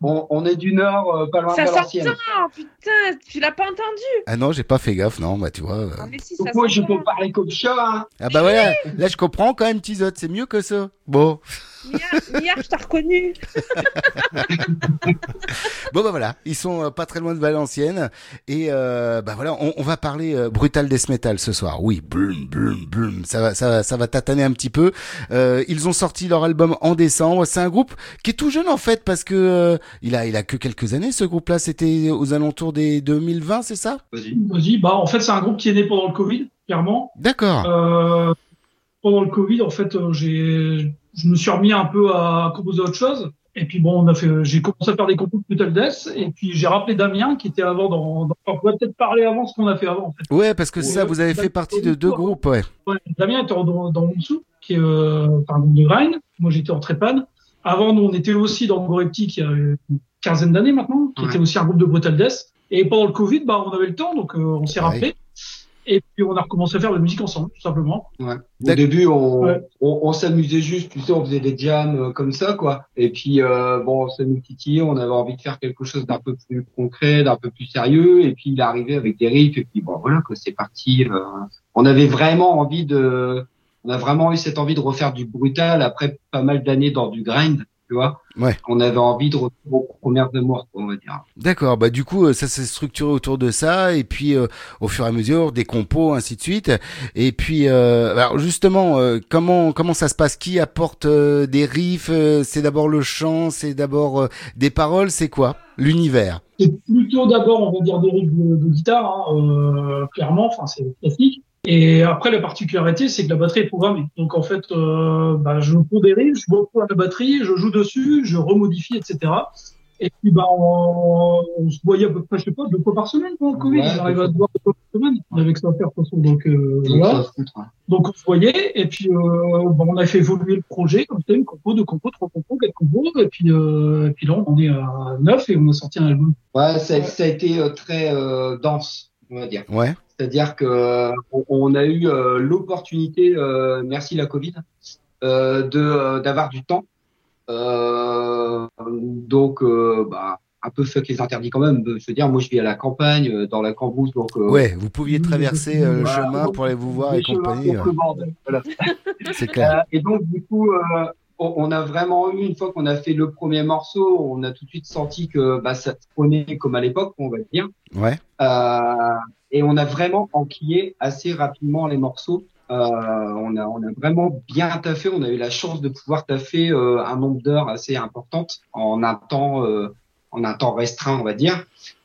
On, on est du nord, euh, pas loin Ça de s'entend, Valenciennes. putain, tu l'as pas entendu? Ah non, j'ai pas fait gaffe, non, bah tu vois. euh. Ah, mais si, ça je peux parler comme ça. Hein. Ah bah voilà, là je comprends quand même Tizotte, c'est mieux que ça. Bon. Mia, Mia, je t'ai reconnu. (laughs) Bon bah voilà, ils sont euh, pas très loin de Valenciennes et euh, bah voilà, on, on va parler euh, brutal death metal ce soir. Oui, blum blum blum, ça va ça va ça va tataner un petit peu. Euh, ils ont sorti leur album en décembre. C'est un groupe qui est tout jeune en fait parce que euh, il a il a que quelques années ce groupe-là. C'était aux alentours des 2020, c'est ça? Vas-y, bah en fait c'est un groupe qui est né pendant le Covid, clairement. D'accord. Euh, pendant le Covid, en fait, euh, j'ai, je me suis remis un peu à composer autre chose. Et puis bon, on a fait, j'ai commencé à faire des compos de Metal Death. Et puis j'ai rappelé Damien qui était avant dans, dans on pourrait peut-être parler avant ce qu'on a fait avant. En fait. Ouais, parce que ça, vous avez fait partie de deux groupes, ouais. Ouais, Damien était dans, dans Monsu, qui est euh, groupe de grind. Moi, j'étais en Trépan. Avant, nous, on était aussi dans Gorepti, qui a une quinzaine d'années maintenant, qui Ouais. était aussi un groupe de Brutal Death. Et pendant le Covid, bah, on avait le temps, donc euh, on s'est Ouais. rappelé. Et puis, on a recommencé à faire de la musique ensemble, tout simplement. Ouais. Au début, on, Ouais. on, on s'amusait juste, tu sais, on faisait des jams euh, comme ça, quoi. Et puis, euh, bon, ça nous titillait, on avait envie de faire quelque chose d'un peu plus concret, d'un peu plus sérieux. Et puis, il est arrivé avec des riffs. Et puis, bon, voilà, que c'est parti. euh, on avait vraiment envie de, on a vraiment eu cette envie de refaire du brutal après pas mal d'années dans du grind, tu vois. Ouais. On avait envie de retrouver aux premières de mort, on va dire. D'accord, bah du coup euh, ça s'est structuré autour de ça et puis euh, au fur et à mesure des compos ainsi de suite et puis euh, alors justement euh, comment comment ça se passe? Qui apporte euh, des riffs euh, c'est d'abord le chant c'est d'abord euh, des paroles c'est quoi? L'univers C'est plutôt d'abord, on va dire, des riffs de, de guitare, hein, euh, clairement, enfin, c'est classique. Et après, la particularité, c'est que la batterie est programmée. Donc, en fait, euh, bah, je riffs, je reprends la batterie, je joue dessus, je remodifie, etc. Et puis, bah, on, on se voyait à peu près, je sais pas, deux fois par semaine, pendant le Covid. Ouais, on arrivait à se voir deux fois par semaine. On avait que ça à faire, de toute façon. Donc, euh, Donc, voilà. ouais. Donc, on se voyait. Et puis, euh, bon, on a fait évoluer le projet, comme ça, une compo, deux compos, trois compos, quatre compos. Et puis, euh, et puis là, on est à neuf et on a sorti un album. Ouais, ça, ça a été euh, très euh, dense, on va dire. Ouais. C'est-à-dire que on, a eu euh, l'opportunité, euh, merci la Covid, euh, de d'avoir du temps. Donc, bah, un peu fuck les interdits quand même. Je veux dire, moi, je vis à la campagne, dans la cambrousse, donc. Ouais, vous pouviez traverser euh, le Voilà, chemin donc, pour aller vous voir et compagnie. voilà. (laughs) C'est clair. Et donc, du coup, euh, on, a vraiment eu, une fois qu'on a fait le premier morceau, on a tout de suite senti que bah, ça se prenait comme à l'époque, on va dire. Ouais. Euh, et on a vraiment enquillé assez rapidement les morceaux. Euh, on, a, on a vraiment bien taffé. On a eu la chance de pouvoir taffer euh, un nombre d'heures assez importante en un temps, euh, en un temps restreint, on va dire.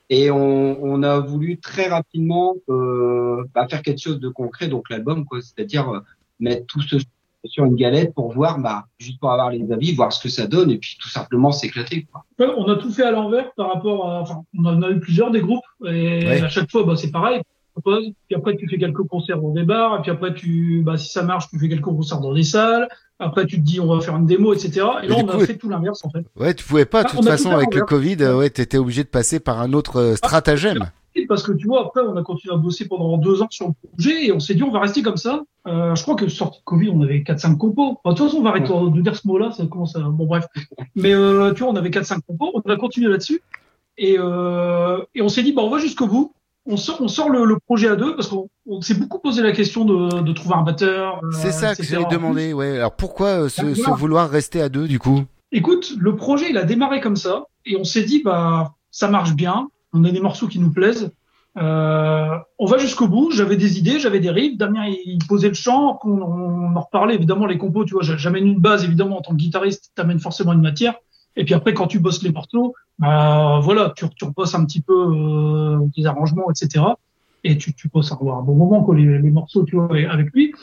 Et on, on a voulu très rapidement euh, bah, faire quelque chose de concret, donc l'album, quoi. C'est-à-dire euh, mettre tout ce sur une galette pour voir, bah, juste pour avoir les avis, voir ce que ça donne, et puis tout simplement s'éclater. on a tout fait à l'envers par rapport à, enfin, on en a eu plusieurs des groupes et Ouais. à chaque fois, bah, c'est pareil. Puis après, tu fais quelques concerts dans des bars, et puis après, tu, bah, si ça marche, tu fais quelques concerts dans des salles. Après, tu te dis, on va faire une démo, etc. Et là, on a fait tout l'inverse, en fait. Ouais, tu pouvais pas, de Ah, toute façon, avec le. Covid, euh, ouais, t'étais obligé de passer par un autre euh, stratagème. Parce que tu vois, après, on a continué à bosser pendant deux ans sur le projet et on s'est dit, on va rester comme ça. Euh, je crois que sorti de Covid, on avait 4-5 compos. Enfin, de toute façon, on va arrêter de dire ce mot-là, ça commence à, bon, bref. Mais, euh, tu vois, on avait 4-5 compos, on a continué là-dessus. Et, euh, et on s'est dit, bah, on va jusqu'au bout. On sort, on sort le, le projet à deux parce qu'on on s'est beaucoup posé la question de, de trouver un batteur. euh, C'est ça que j'allais demander, ouais. Alors pourquoi euh, voilà. vouloir rester à deux, du coup? Écoute, le projet, il a démarré comme ça, et on s'est dit, bah, ça marche bien, on a des morceaux qui nous plaisent, euh, on va jusqu'au bout. J'avais des idées, j'avais des riffs. Damien, il posait le chant, on, on en reparlait évidemment les compos. Tu vois, j'a- j'amène une base évidemment en tant que guitariste, t'amènes forcément une matière. Et puis après, quand tu bosses les morceaux, bah voilà, tu, tu repasses un petit peu euh, des arrangements, etc. Et tu, tu passes un, un bon moment quoi, les, les morceaux, tu vois, avec lui.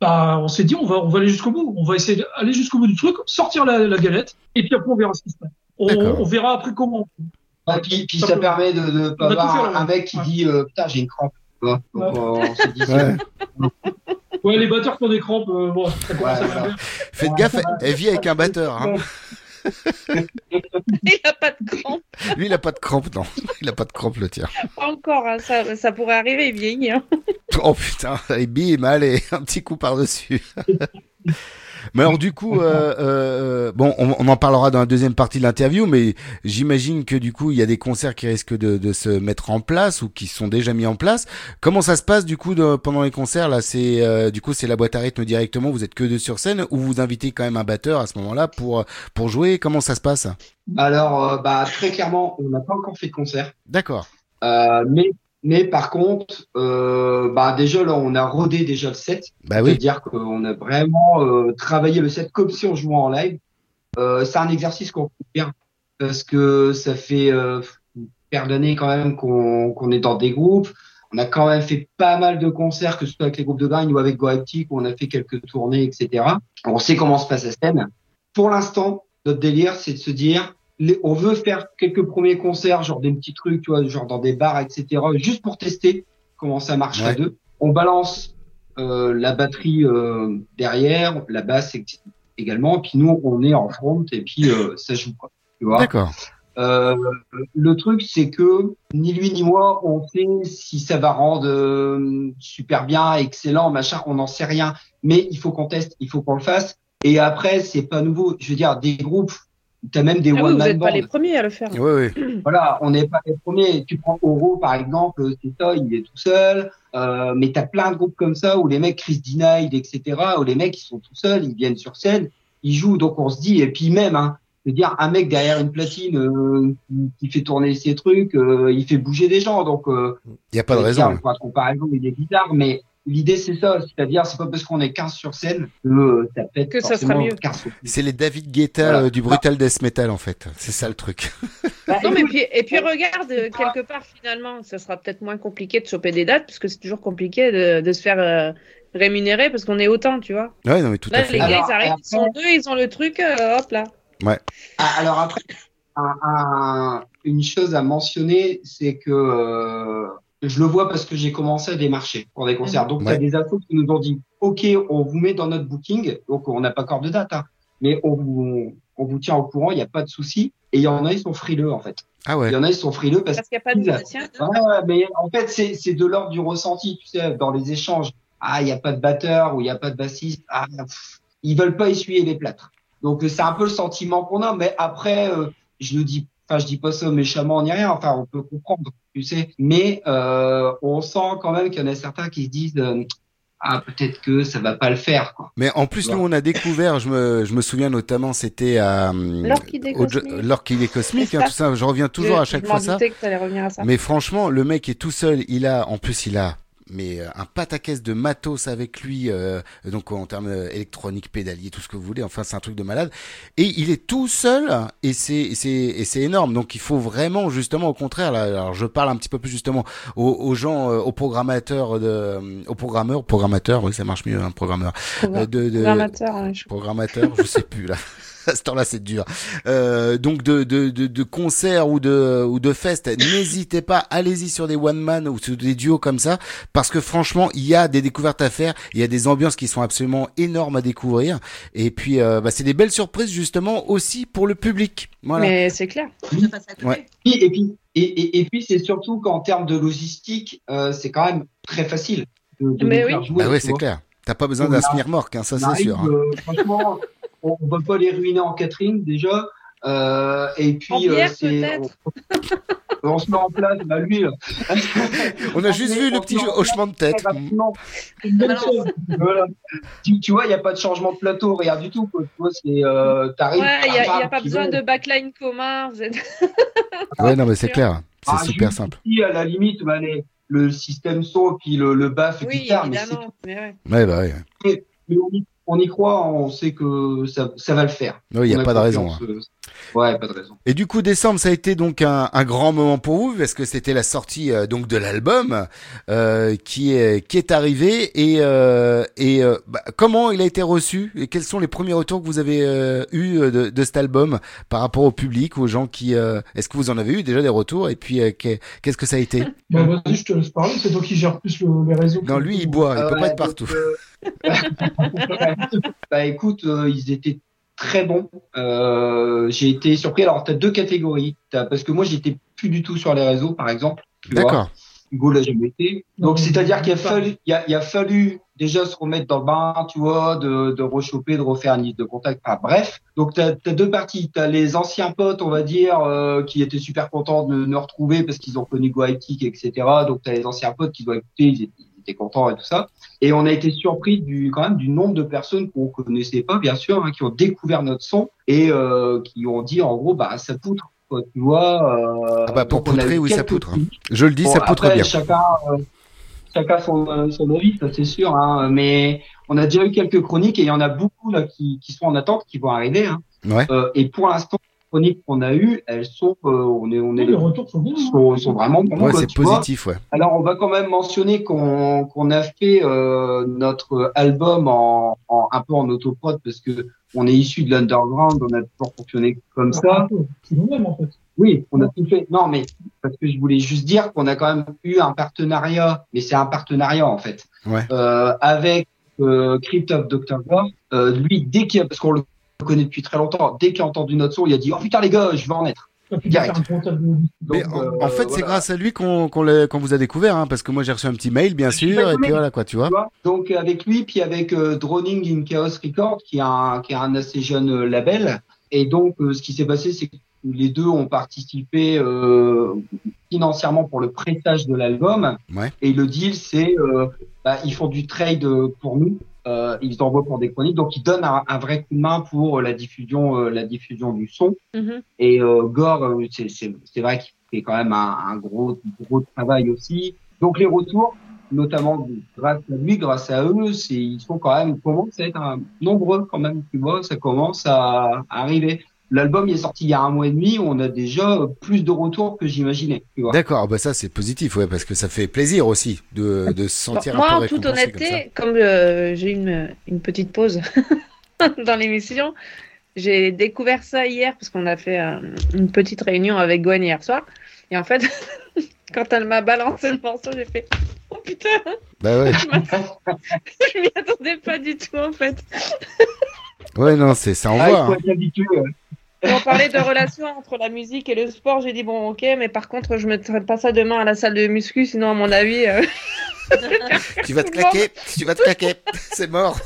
Bah, on s'est dit, on va, on va aller jusqu'au bout. On va essayer d'aller jusqu'au bout du truc, sortir la, la galette, et puis après, on verra ce qui se passe. On, verra après comment. Ouais, puis, puis ça permet de ne pas avoir un là. mec qui dit euh, putain j'ai une crampe. tu vois. Donc, Ouais. euh, on s'est dit (laughs) Ouais. Ouais, les batteurs qui ont des crampes, euh, bon, ça commence à. Faites gaffe, elle vit avec un batteur. Hein. (laughs) Il a pas de crampes. Lui, il a pas de crampe, non. Il a pas de crampe, le tien. Pas encore, hein, ça, ça pourrait arriver, il vieillit. Hein. Oh putain, et bim, allez, un petit coup par-dessus. (laughs) mais alors du coup, euh, euh, bon, on, on en parlera dans la deuxième partie de l'interview, mais j'imagine que du coup, il y a des concerts qui risquent de, de se mettre en place ou qui sont déjà mis en place. Comment ça se passe du coup de- pendant les concerts là? C'est euh, du coup c'est la boîte à rythme directement. Vous êtes que deux sur scène ou vous invitez quand même un batteur à ce moment-là pour pour jouer? Comment ça se passe? Alors, euh, bah, très clairement, on n'a pas encore fait de concert. D'accord. Euh, mais, mais par contre, euh, bah, déjà, là, on a rodé déjà le set. Bah oui. C'est-à-dire qu'on a vraiment euh, travaillé le set comme si on jouait en live. Euh, c'est un exercice qu'on peut faire parce que ça fait euh, une paire d'années quand même qu'on qu'on est dans des groupes. On a quand même fait pas mal de concerts, que ce soit avec les groupes de grind ou avec Goeptic, où on a fait quelques tournées, etc. On sait comment se passe la scène. Pour l'instant, notre délire, c'est de se dire, les- on veut faire quelques premiers concerts, genre des petits trucs, tu vois, genre dans des bars, etc., juste pour tester comment ça marche à deux. On balance euh, la batterie euh, derrière, la basse également, puis nous, on est en front et puis euh, ça joue quoi. Tu vois D'accord. euh, le truc, c'est que ni lui ni moi, on sait si ça va rendre euh, super bien, excellent, machin, on n'en sait rien. Mais il faut qu'on teste, il faut qu'on le fasse. Et après, c'est pas nouveau. Je veux dire, des groupes, t'as même des Ah oui, one vous man n'êtes pas les premiers à le faire. Oui, oui. (clears throat) Voilà, on n'est pas les premiers. Tu prends Oro, par exemple, c'est ça, il est tout seul. Euh, mais t'as plein de groupes comme ça où les mecs Chris Denied, etc., où les mecs, ils sont tout seuls, ils viennent sur scène, ils jouent. Donc on se dit, et puis même, hein, je veux dire, un mec derrière une platine euh, qui, fait tourner ses trucs, euh, il fait bouger des gens. Donc, euh, Il y a pas de raison. Pas de comparaison, il est bizarre, mais l'idée c'est ça, c'est-à-dire, c'est pas parce qu'on est 15 sur scène que euh, ça Que sera mieux. 15 C'est les David Guetta Voilà. euh, du brutal death metal en fait. C'est ça le truc. (laughs) Non, mais puis, et puis regarde, euh, quelque part, finalement, ça sera peut-être moins compliqué de choper des dates, parce que c'est toujours compliqué de, de se faire euh, rémunérer, parce qu'on est autant, tu vois. Ouais, non mais tout Là, à fait. les gars, Alors, ils arrivent, ils sont deux, ils ont le truc, euh, hop là. Ouais. Ah, alors après, un- un- une chose à mentionner, c'est que euh, je le vois parce que j'ai commencé à démarcher pour des concerts. Donc, il y a des assos qui nous ont dit, OK, on vous met dans notre booking. Donc, on n'a pas encore de date, hein, mais on vous, on vous tient au courant, il n'y a pas de souci. Et il y en a, ils sont frileux, en fait. Ah ouais. Il y en a, ils sont frileux parce, Parce qu'il n'y a pas de musicien. Ouais, ouais, mais en fait, c'est c'est de l'ordre du ressenti, tu sais, dans les échanges. Ah, il n'y a pas de batteur ou il n'y a pas de bassiste. Ah, pff, ils veulent pas essuyer les plâtres. Donc, euh, c'est un peu le sentiment qu'on a. Mais après, euh, je le dis, enfin, je dis pas ça méchamment ni rien. Enfin, on peut comprendre, tu sais. Mais euh, on sent quand même qu'il y en a certains qui se disent, euh, ah, peut-être que ça va pas le faire, quoi. Mais en plus, nous, on a découvert, je me, je me souviens notamment, c'était à hum, L'orchidée au- cosmique. l'orchidée cosmique, C'est hein, tout ça. Je reviens toujours Je- à chaque fois ça. que revenir à ça. Mais franchement, le mec est tout seul. Il a, en plus, il a mais euh, un pataquès de matos avec lui, euh, donc en termes euh, électronique, pédalier, tout ce que vous voulez. Enfin, c'est un truc de malade. Et il est tout seul, et c'est c'est énorme. Donc, il faut vraiment, justement, au contraire. Là, alors, je parle un petit peu plus justement aux, aux gens, euh, aux programmateurs, de, aux programmeurs, programmateurs. Oui, ça marche mieux, un programmeur. Programme- de, de- Programmateur, hein, je- programmateur, je sais plus là. (laughs) (laughs) (laughs) À ce temps-là, c'est dur. Euh, donc de, de, de, de concerts ou de ou de fest, n'hésitez pas, allez-y sur des one man ou sur des duos comme ça, parce que franchement, il y a des découvertes à faire, il y a des ambiances qui sont absolument énormes à découvrir, et puis euh, bah, c'est des belles surprises justement aussi pour le public. Voilà. Mais c'est clair. Ouais. Et puis, et, et, et puis c'est surtout qu'en termes de logistique, euh, c'est quand même très facile de, de Mais oui. faire jouer. Bah ouais, c'est clair. T'as pas besoin d'un a- smirmorque, hein, ça c'est sûr. hein. euh, franchement, on ne va pas les ruiner en catering déjà. Euh, et puis, En bière, peut-être on, on se met en place, bah lui. là. (laughs) On a juste vu le petit hochement de tête. Voilà. Tu, tu vois, il n'y a pas de changement de plateau, rien du tout. Quoi. Tu vois, c'est, euh, t'arrives, Ouais, il n'y a, bam, y a pas besoin de backline commun. vous êtes- (laughs) Ouais, non mais c'est clair, c'est Ah, super simple. ici, à la limite, bah, les- le système son, puis le, le baff Oui, guitare, mais c'est évidemment. Mais ouais. Ouais, bah ouais. Mais on, y, croit, on sait que ça, ça va le faire. Oui, y a pas de raison, confiance, euh, Ouais, pas de raison. Et du coup, décembre, ça a été donc un, un grand moment pour vous parce que c'était la sortie euh, donc de l'album euh, qui est qui est arrivé et euh, et euh, bah, comment il a été reçu? Et quels sont les premiers retours que vous avez euh, eu de, de cet album par rapport au public, aux gens qui euh, est-ce que vous en avez eu déjà des retours? Et puis euh, qu'est- qu'est-ce que ça a été? Bah, vas-y, je te laisse parler, c'est toi qui gères plus le- les réseaux. Non, lui, il boit, il peut pas être partout. (laughs) Bah écoute, euh, ils étaient très bons. Euh, j'ai été surpris. Alors, tu as deux catégories. T'as- parce que moi, j'étais plus du tout sur les réseaux, par exemple. D'accord. Hugo l'a jamais été. Donc, c'est-à-dire qu'il a fallu, il a, il a fallu déjà se remettre dans le bain, tu vois, de, de rechoper, de refaire une liste de contacts. Enfin, bref. Donc, tu as, deux parties. Tu as les anciens potes, on va dire, euh, qui étaient super contents de nous retrouver parce qu'ils ont connu Goaïtik, etc. Donc, tu as les anciens potes qui doivent écouter, ils étaient, ils étaient contents et tout ça. Et on a été surpris du, quand même du nombre de personnes qu'on connaissait pas, bien sûr, hein, qui ont découvert notre son et euh, qui ont dit, en gros, bah, ça poutre. Quoi, tu vois, euh, Ah bah pour poutrer, oui, ça poutre. Je le dis, ça poutre après, bien. Chacun, euh, chacun son, euh, son avis, ça c'est sûr. Hein, mais on a déjà eu quelques chroniques et il y en a beaucoup là qui, qui sont en attente, qui vont arriver. Hein. Ouais. Et pour l'instant, chroniques qu'on a eues, elles sont, euh, on est, on est, Les retours sont sont vraiment bons. Ouais, c'est positif, ouais. Alors, on va quand même mentionner qu'on qu'on a fait euh, notre album en, en un peu en autoprod parce que on est issu de l'underground, on a toujours fonctionné comme ça. C'est nous-mêmes, en fait. Oui, on a tout fait. Non, mais parce que je voulais juste dire qu'on a quand même eu un partenariat, mais c'est un partenariat en fait, Ouais. euh, avec euh, Crypt of Dr. Gore. Euh, lui, dès qu'il a, parce qu'on le connaît depuis très longtemps, dès qu'il a entendu notre son, il a dit oh putain les gars, je vais en être. (laughs) Direct. Mais en, euh, en fait, c'est grâce à lui qu'on vous a découvert, hein, parce que moi j'ai reçu un petit mail, bien sûr, et puis voilà quoi, tu vois. Donc avec lui, puis avec euh, Droning in Chaos Record, qui est un qui est un assez jeune euh, label. Et donc euh, ce qui s'est passé, c'est que les deux ont participé euh, financièrement pour le prêtage de l'album. Ouais. Et le deal, c'est euh, bah, ils font du trade euh, pour nous. Euh, ils envoient pour des chroniques, donc ils donnent un, un vrai coup de main pour euh, la diffusion, euh, la diffusion du son. Mhm. Et euh, Gore, euh, c'est- c'est c'est vrai qu'il fait quand même un, un gros gros travail aussi. Donc les retours, notamment grâce à lui, grâce à eux, c'est ils sont quand même commencent à être un- nombreux quand même. Tu vois, ça commence à, à arriver. L'album est sorti il y a un mois et demi, on a déjà plus de retours que j'imaginais. D'accord, bah ça c'est positif, ouais, parce que ça fait plaisir aussi de, de se sentir Moi, un peu en toute comme honnêteté, comme euh, j'ai une, une petite pause (laughs) dans l'émission, j'ai découvert ça hier parce qu'on a fait euh, une petite réunion avec Gwen hier soir. Et en fait, (laughs) quand elle m'a balancé le morceau, j'ai fait Oh putain Bah ouais. (laughs) Je m'y attendais pas du tout en fait. Ouais, non, c'est ça Ah, il envoie. faut hein. être habitué. ouais. On parlait de relation entre la musique et le sport. J'ai dit bon, ok, mais par contre, je mettrai pas ça demain à la salle de muscu, sinon, à mon avis. euh, Tu vas te claquer, tu vas te claquer, c'est mort.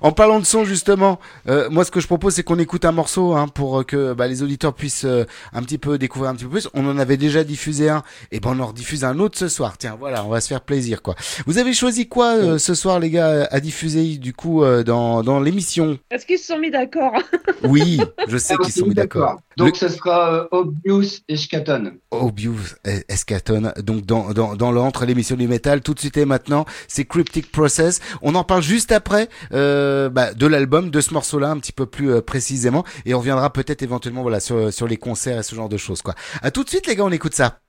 en parlant de son justement, euh, moi ce que je propose c'est qu'on écoute un morceau hein, pour que bah, les auditeurs puissent euh, un petit peu découvrir un petit peu plus. On en avait déjà diffusé un, et ben on en rediffuse un autre ce soir. Tiens, voilà, on va se faire plaisir quoi. Vous avez choisi quoi euh, ce soir les gars à diffuser du coup euh, dans dans l'émission? Est-ce qu'ils se sont mis d'accord (laughs) Oui, je sais qu'ils sont mis d'accord. Donc, ce sera euh, Obvious et Shkaton. Obvious es- Eschaton, donc dans, dans, dans l'entre l'émission du métal, tout de suite et maintenant, c'est Cryptic Process. On en parle juste après euh, bah, de l'album, de ce morceau-là, un petit peu plus euh, précisément, et on reviendra peut-être éventuellement voilà sur, sur les concerts et ce genre de choses. quoi. À tout de suite les gars, on écoute ça.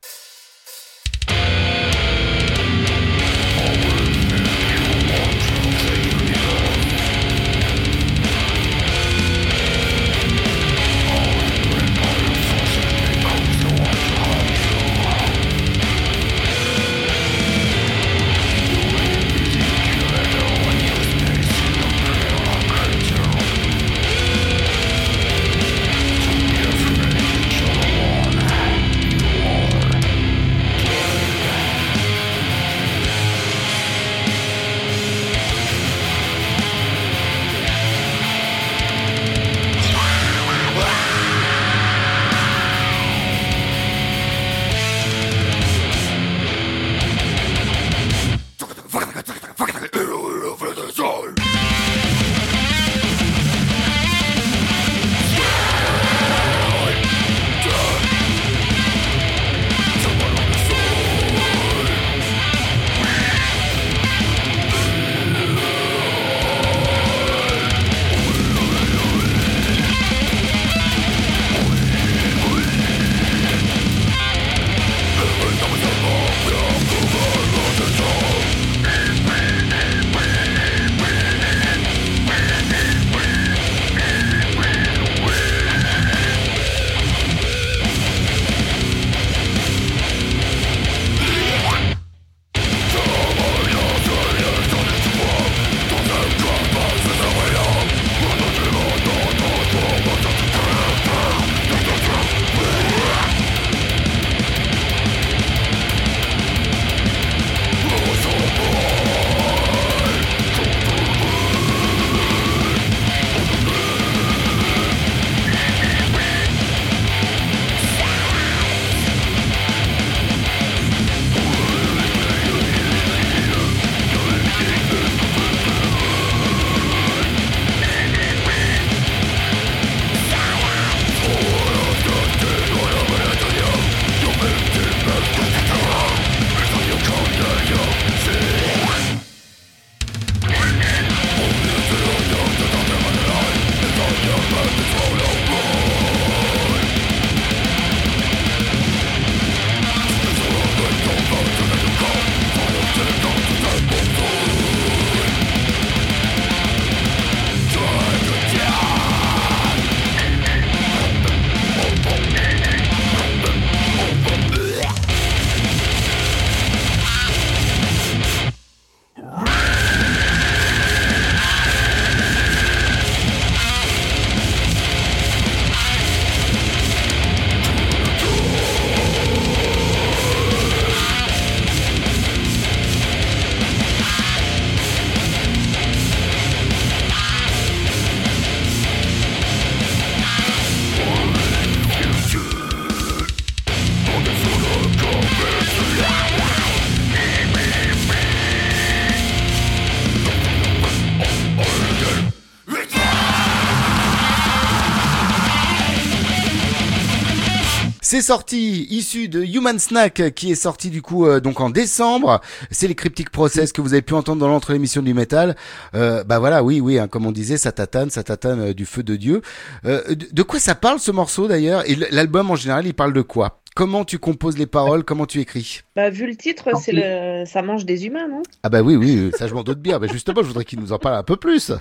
C'est sorti, issu de Human Snack, qui est sorti du coup euh, donc en décembre. C'est les Cryptic Process que vous avez pu entendre dans l'entre émission du métal. Euh, bah voilà, oui, oui, hein, comme on disait, ça tatane, ça tatane euh, du feu de Dieu. Euh, de, de quoi ça parle ce morceau d'ailleurs? Et l'album en général, il parle de quoi? Comment tu composes les paroles Comment tu écris? Bah, vu le titre, c'est le... ça mange des humains, non? Ah bah oui, oui, ça je m'en doute bien. Mais justement, je voudrais qu'il nous en parle un peu plus.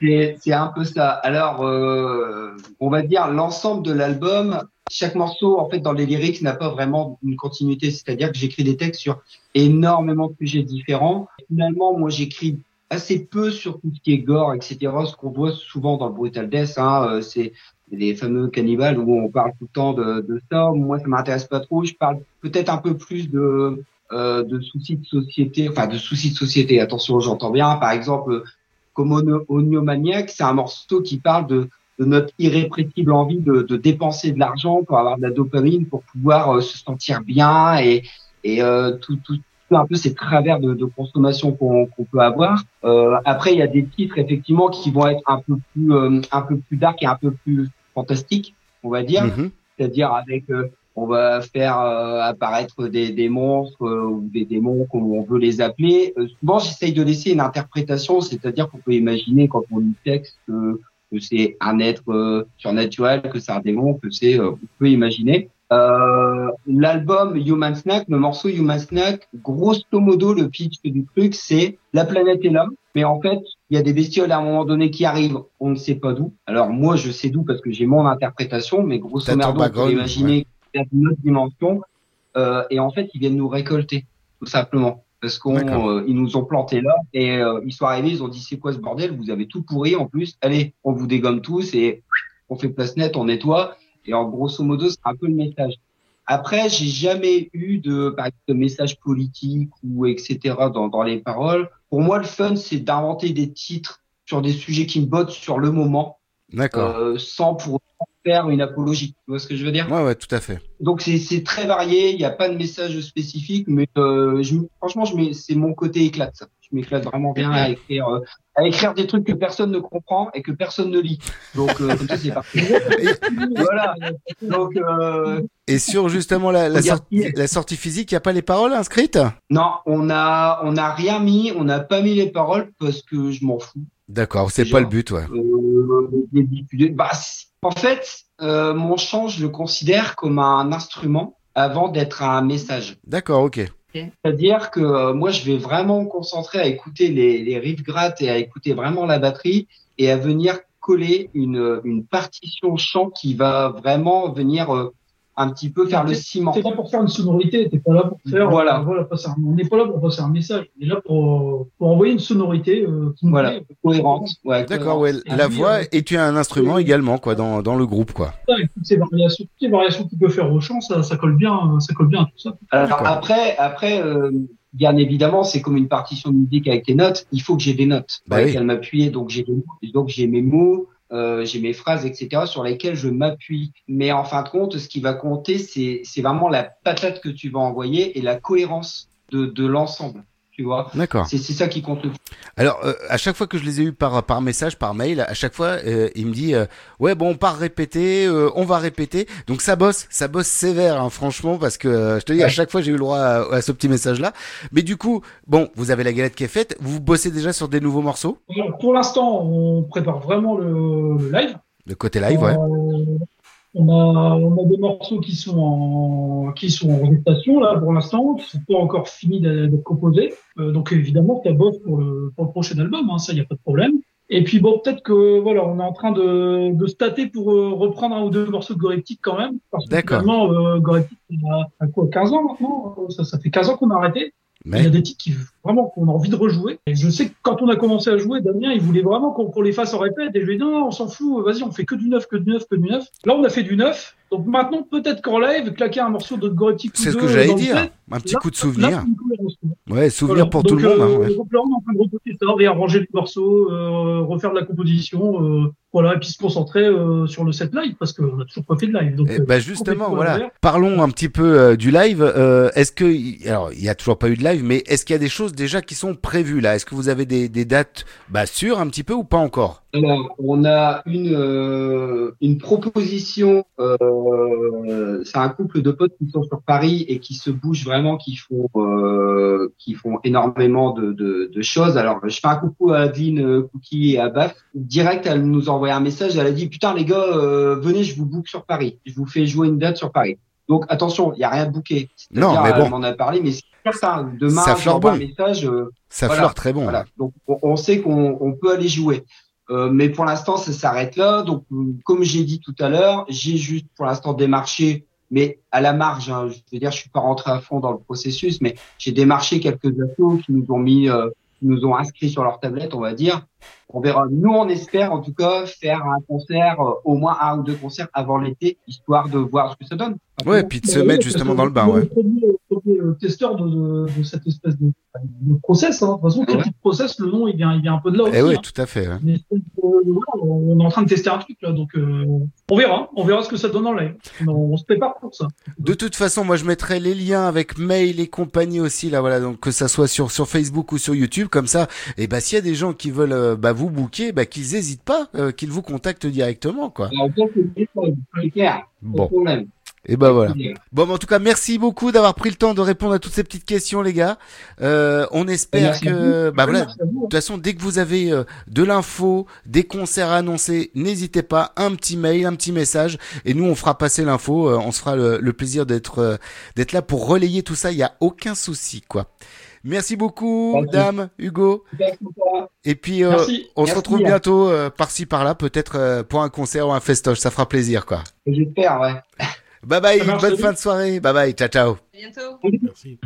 C'est- un peu ça. Alors, euh, on va dire l'ensemble de l'album. Chaque morceau, en fait, dans les lyrics, n'a pas vraiment une continuité. C'est-à-dire que j'écris des textes sur énormément de sujets différents. Finalement, moi, j'écris assez peu sur tout ce qui est gore, etc. Ce qu'on voit souvent dans brutal death, hein, euh, c'est les fameux cannibales où on parle tout le temps de, de ça. Moi, ça m'intéresse pas trop. Je parle peut-être un peu plus de euh, de soucis de société, enfin de soucis de société. Attention, j'entends bien. Par exemple, comme Oniomaniac, c'est un morceau qui parle de, de notre irrépressible envie de, de dépenser de l'argent pour avoir de la dopamine, pour pouvoir euh, se sentir bien et, et euh, tout, tout, tout un peu ces travers de, de consommation qu'on peut avoir. Euh, après, il y a des titres effectivement qui vont être un peu plus un peu plus dark et un peu plus fantastiques, on va dire. Mhm. C'est-à-dire avec on va faire euh, apparaître des, des monstres euh, ou des démons comme on veut les appeler. Euh, souvent, j'essaye de laisser une interprétation, c'est-à-dire qu'on peut imaginer quand on lit le texte que, que c'est un être euh, surnaturel, que c'est un démon, que c'est, euh, on peut imaginer. Euh, L'album Human Snack, le morceau Human Snack, grosso modo, le pitch du truc, c'est la planète est là, mais en fait, il y a des bestioles à un moment donné qui arrivent, on ne sait pas d'où. Alors moi, je sais d'où parce que j'ai mon interprétation, mais grosso modo, on peut imaginer a une autre dimension. Euh, et en fait, ils viennent nous récolter, tout simplement. Parce qu'on, D'accord. euh, ils nous ont plantés là et euh, ils sont arrivés, ils ont dit c'est quoi ce bordel? Vous avez tout pourri en plus. Allez, on vous dégomme tous et on fait place nette, on nettoie. Et en grosso modo, c'est un peu le message. Après, j'ai jamais eu de, de message politique ou etc. dans, dans les paroles. Pour moi, le fun, c'est d'inventer des titres sur des sujets qui me bottent sur le moment, D'accord. euh, sans pour autant faire une apologie. Tu vois ce que je veux dire? Ouais, ouais, tout à fait. donc c'est très varié, il n'y a pas de message spécifique, mais euh, je, franchement, je c'est mon côté éclate. Ça. Je m'éclate vraiment bien à écrire, euh, à écrire des trucs que personne ne comprend et que personne ne lit. Donc euh, comme ça c'est parti. (laughs) voilà. Donc euh, Et sur justement la, sortie, la sortie physique, il n'y a pas les paroles inscrites? Non, on a on a rien mis, on n'a pas mis les paroles parce que je m'en fous. D'accord, c'est pas le but, ouais. Bah, en fait, euh, mon chant, je le considère comme un instrument avant d'être un message. D'accord, ok. C'est-à-dire que euh, moi, je vais vraiment me concentrer à écouter les, les riffs grattes et à écouter vraiment la batterie et à venir coller une, une partition chant qui va vraiment venir euh, un petit peu faire le ciment. T'es là pour faire une sonorité, t'es pas là pour faire. Voilà. euh, voilà passer un- on n'est pas là pour passer un message, on est là pour, pour envoyer une sonorité euh, qui nous Voilà, plaît. cohérente. Ouais, D'accord, ouais. La voix euh, et tu as un instrument également, quoi, dans, dans le groupe, quoi. Toutes ces variations, toutes les variations qu'il peut faire au chant, ça, ça colle bien, euh, ça colle bien à tout ça. Alors après, après, euh, bien évidemment, c'est comme une partition de musique avec des notes. Il faut que j'ai des notes Bah oui. lesquelles m'appuyer. Donc j'ai des mots, donc j'ai mes mots, euh, j'ai mes phrases, etc. sur lesquelles je m'appuie. Mais en fin de compte, ce qui va compter, c'est vraiment la patate que tu vas envoyer et la cohérence de l'ensemble. Tu vois. D'accord. C'est ça qui compte le plus. Alors, euh, à chaque fois que je les ai eus par, par message, par mail, à chaque fois, euh, il me dit euh, Ouais, bon, on part répéter, euh, on va répéter. Donc, ça bosse, ça bosse sévère, hein, franchement, parce que euh, je te dis, à chaque fois, j'ai eu le droit à, à ce petit message-là. Mais du coup, bon, vous avez la galette qui est faite, vous bossez déjà sur des nouveaux morceaux? Alors, pour l'instant, on prépare vraiment le, le live. Le côté live, ouais. On a, on a des morceaux qui sont en, qui sont en gestation, là, pour l'instant, qui sont pas encore finis d'être composés. Euh, donc, évidemment, ça bosse pour le, pour le prochain album, hein, ça, y a pas de problème. Et puis, bon, peut-être que, voilà, on est en train de, de se tâter pour euh, reprendre un ou deux morceaux de Goreptic quand même. Parce que D'accord. finalement, euh, Goreptic, il a, a quoi, 15 ans maintenant? Euh, Ça, ça fait 15 ans qu'on a arrêté. Il y a des titres qui vraiment qu'on a envie de rejouer. Et je sais que quand on a commencé à jouer, Damien, il voulait vraiment qu'on qu'on les fasse en répète. Et je lui ai dit non, on s'en fout, vas-y, on fait que du neuf, que du neuf, que du neuf. Là, on a fait du neuf. Donc maintenant, peut-être qu'en live, claquer un morceau de Goretti c'est ce que j'allais dire. Un petit coup de souvenir. Ouais, souvenir pour tout le monde. hein, ouais. Donc là, on est en train de reposer ça, réarranger les morceaux, euh, refaire de la composition, euh, voilà, et puis se concentrer euh, sur le set live parce qu'on a toujours pas fait de live. Donc, Eh euh, ben justement, voilà. Parlons un petit peu euh, du live. Euh, est-ce que, alors, il y a toujours pas eu de live, mais est-ce qu'il y a des choses déjà qui sont prévues là? Est-ce que vous avez des, des dates, bah, sûres un petit peu ou pas encore? Alors, on a une, euh, une proposition. Euh, c'est un couple de potes qui sont sur Paris et qui se bougent vraiment, qui font, euh, qui font énormément de, de, de choses. Alors, je fais un coucou à Adeline Cookie et à Baf. Direct, elle nous a envoyé un message. Elle a dit putain les gars, euh, venez, je vous book sur Paris. Je vous fais jouer une date sur Paris. Donc attention, il y a rien de booké. Non, mais bon. Elle m'en a parlé, mais c'est certain. Demain, Ça fleure bon. un message. euh, Ça voilà, fleure très bon. voilà. Donc, on, on sait qu'on on peut aller jouer. Euh, mais pour l'instant, ça s'arrête là. Donc, comme j'ai dit tout à l'heure, j'ai juste pour l'instant démarché, mais à la marge. hein, je veux dire, je suis pas rentré à fond dans le processus, mais j'ai démarché quelques assos qui nous ont mis, euh, qui nous ont inscrits sur leur tablette, on va dire. On verra. Nous, on espère en tout cas faire un concert, euh, au moins un ou deux concerts avant l'été, histoire de voir ce que ça donne. Ouais, puis de se mettre justement dans que le bain, ouais. Le le euh, testeur de, cette espèce de, de process, hein. de toute façon, Ouais. petit process, le nom il vient, il vient un peu de là aussi. Eh oui, hein. tout à fait. on est en train de tester un truc là, donc euh, on verra, on verra ce que ça donne en live. On, on se prépare pour ça. De toute façon, moi je mettrai les liens avec mail et compagnie aussi là, voilà, donc que ça soit sur sur Facebook ou sur YouTube, comme ça. Et bah s'il y a des gens qui veulent euh, bah, vous booker, bah qu'ils hésitent pas, euh, qu'ils vous contactent directement, quoi. Clair. Bon. Et bah voilà. Bon, mais en tout cas, merci beaucoup d'avoir pris le temps de répondre à toutes ces petites questions, les gars. Euh, on espère Merci que, bah voilà, de toute façon, dès que vous avez euh, de l'info, des concerts à annoncer, n'hésitez pas, un petit mail, un petit message, et nous on fera passer l'info. euh, on se fera le, le plaisir d'être d'être là pour relayer tout ça. Il y a aucun souci, quoi. Merci beaucoup, Merci. Dame, Hugo. Sympa. Et puis, euh, Merci. on se Merci. retrouve bientôt euh, par-ci par-là, peut-être euh, pour un concert ou un festoche. Ça fera plaisir, quoi. J'espère, ouais. Bye bye, bonne fin de soirée. Bye bye, ciao ciao. À bientôt. Merci.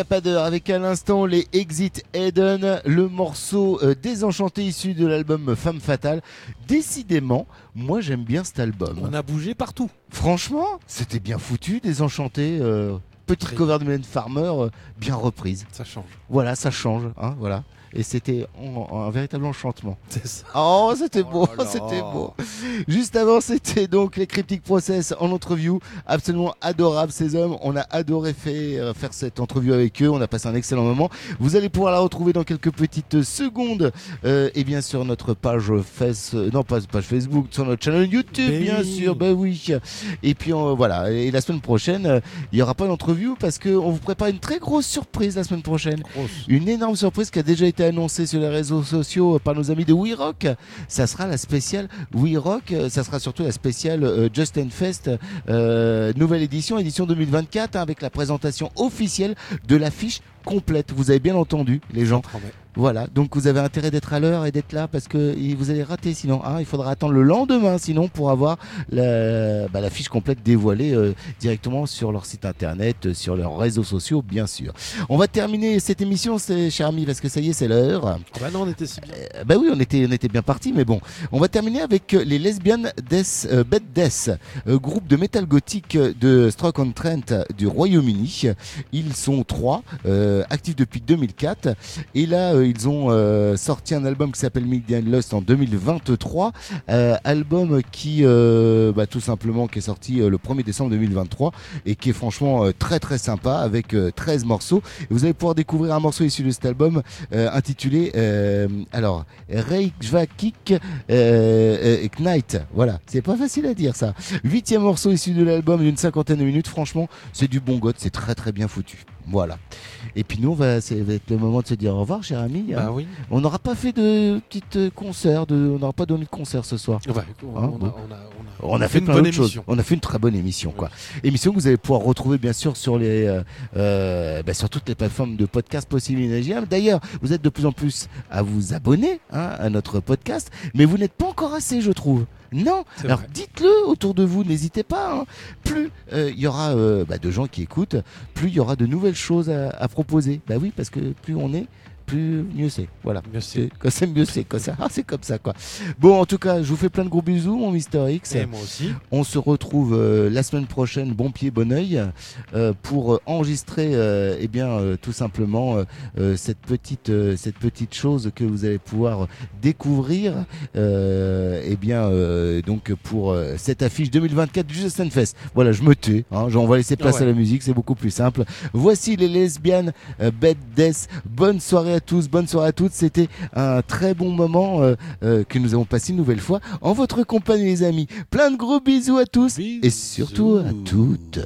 Avec à l'instant les Exit Eden, le morceau euh, désenchanté issu de l'album Femme Fatale. Décidément, moi j'aime bien cet album. On a bougé partout. Franchement, c'était bien foutu, désenchanté. euh, petite cover de Mylène Farmer, euh, bien reprise. Ça change. Voilà, ça change, hein, voilà. Et c'était un véritable enchantement. (laughs) C'est ça. Oh, c'était beau, là (laughs) là. c'était beau. Juste avant, c'était donc les Cryptic Process en interview. Absolument adorable ces hommes. On a adoré faire, faire cette entrevue avec eux. On a passé un excellent moment. Vous allez pouvoir la retrouver dans quelques petites secondes. Euh, et bien sur notre page face, euh, non pas page Facebook, sur notre channel YouTube, bien sûr. Ben oui. Et puis euh, voilà. Et la semaine prochaine, euh, il n'y aura pas d'entrevue parce qu'on vous prépare une très grosse surprise la semaine prochaine. Une énorme surprise qui a déjà été annoncée sur les réseaux sociaux par nos amis de We Rock. Ça sera la spéciale We Rock. Ça sera surtout la spéciale euh, Justin Fest, euh, nouvelle édition, édition 2024, hein, avec la présentation officielle de l'affiche complète. Vous avez bien entendu, les gens. Voilà, donc vous avez intérêt d'être à l'heure et d'être là parce que vous allez rater sinon. hein. il faudra attendre le lendemain sinon pour avoir la, bah, la fiche complète dévoilée euh, directement sur leur site internet, euh, sur leurs réseaux sociaux bien sûr. On va terminer cette émission, cher ami, parce que ça y est, c'est l'heure. Bah non, on était si bien. Euh, bah oui, on était, on était bien parti, mais bon. On va terminer avec les Lesbian Death, euh, Bad Death, groupe de métal gothique de Stoke-on-Trent du Royaume-Uni. Ils sont trois, euh, actifs depuis 2004. Et là, euh, ils ont euh, sorti un album qui s'appelle Midnight Lust en 2023. Euh, album qui, euh, bah, tout simplement, qui est sorti euh, le 1er décembre 2023 et qui est franchement euh, très très sympa avec euh, 13 morceaux. Et vous allez pouvoir découvrir un morceau issu de cet album euh, intitulé euh, alors Reykjavik euh, euh, Knight. Voilà, c'est pas facile à dire ça. Huitième morceau issu de l'album d'une cinquantaine de minutes. Franchement, c'est du bon goth, c'est très très bien foutu. Voilà. Et puis nous, on va, être le moment de se dire au revoir, cher ami. Bah hein. oui. On n'aura pas fait de petite euh, concert, de, on n'aura pas donné de concert ce soir. Ouais, on, Hein, on a, bon. on a- on a- On a fait, une plein bonne d'autres choses. émission. On a fait une très bonne émission, quoi. Émission que vous allez pouvoir retrouver bien sûr sur les, euh, euh, bah, sur toutes les plateformes de podcast possibles et imaginables. D'ailleurs, vous êtes de plus en plus à vous abonner hein, à notre podcast, mais vous n'êtes pas encore assez, je trouve. Non. Alors dites-le autour de vous, n'hésitez pas. hein. Plus euh, il y aura euh, bah, de gens qui écoutent, plus il y aura de nouvelles choses à, à proposer. Bah oui, parce que plus on est, plus mieux c'est. Voilà. Mieux c'est. Quand c'est mieux c'est comme ça. Ah, c'est comme ça quoi. Bon, en tout cas, je vous fais plein de gros bisous, mon Mister X. Et moi aussi. On se retrouve euh, la semaine prochaine, bon pied, bon oeil, euh, pour enregistrer, euh, eh bien, euh, tout simplement cette petite, cette petite chose que vous allez pouvoir découvrir, eh bien, donc pour cette affiche 2024 du Justin Fest. Voilà, je me tais. Hein, on va laisser place ouais. à la musique, c'est beaucoup plus simple. Voici les lesbiennes Bad Death. Bonne soirée à tous, bonne soirée à toutes. C'était un très bon moment euh, euh, que nous avons passé une nouvelle fois en votre compagnie, les amis. Plein de gros bisous à tous et surtout à toutes.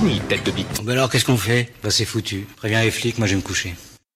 Fini, tête de bite. Bah alors qu'est-ce qu'on fait? Bah c'est foutu. Préviens les flics, moi je vais me coucher.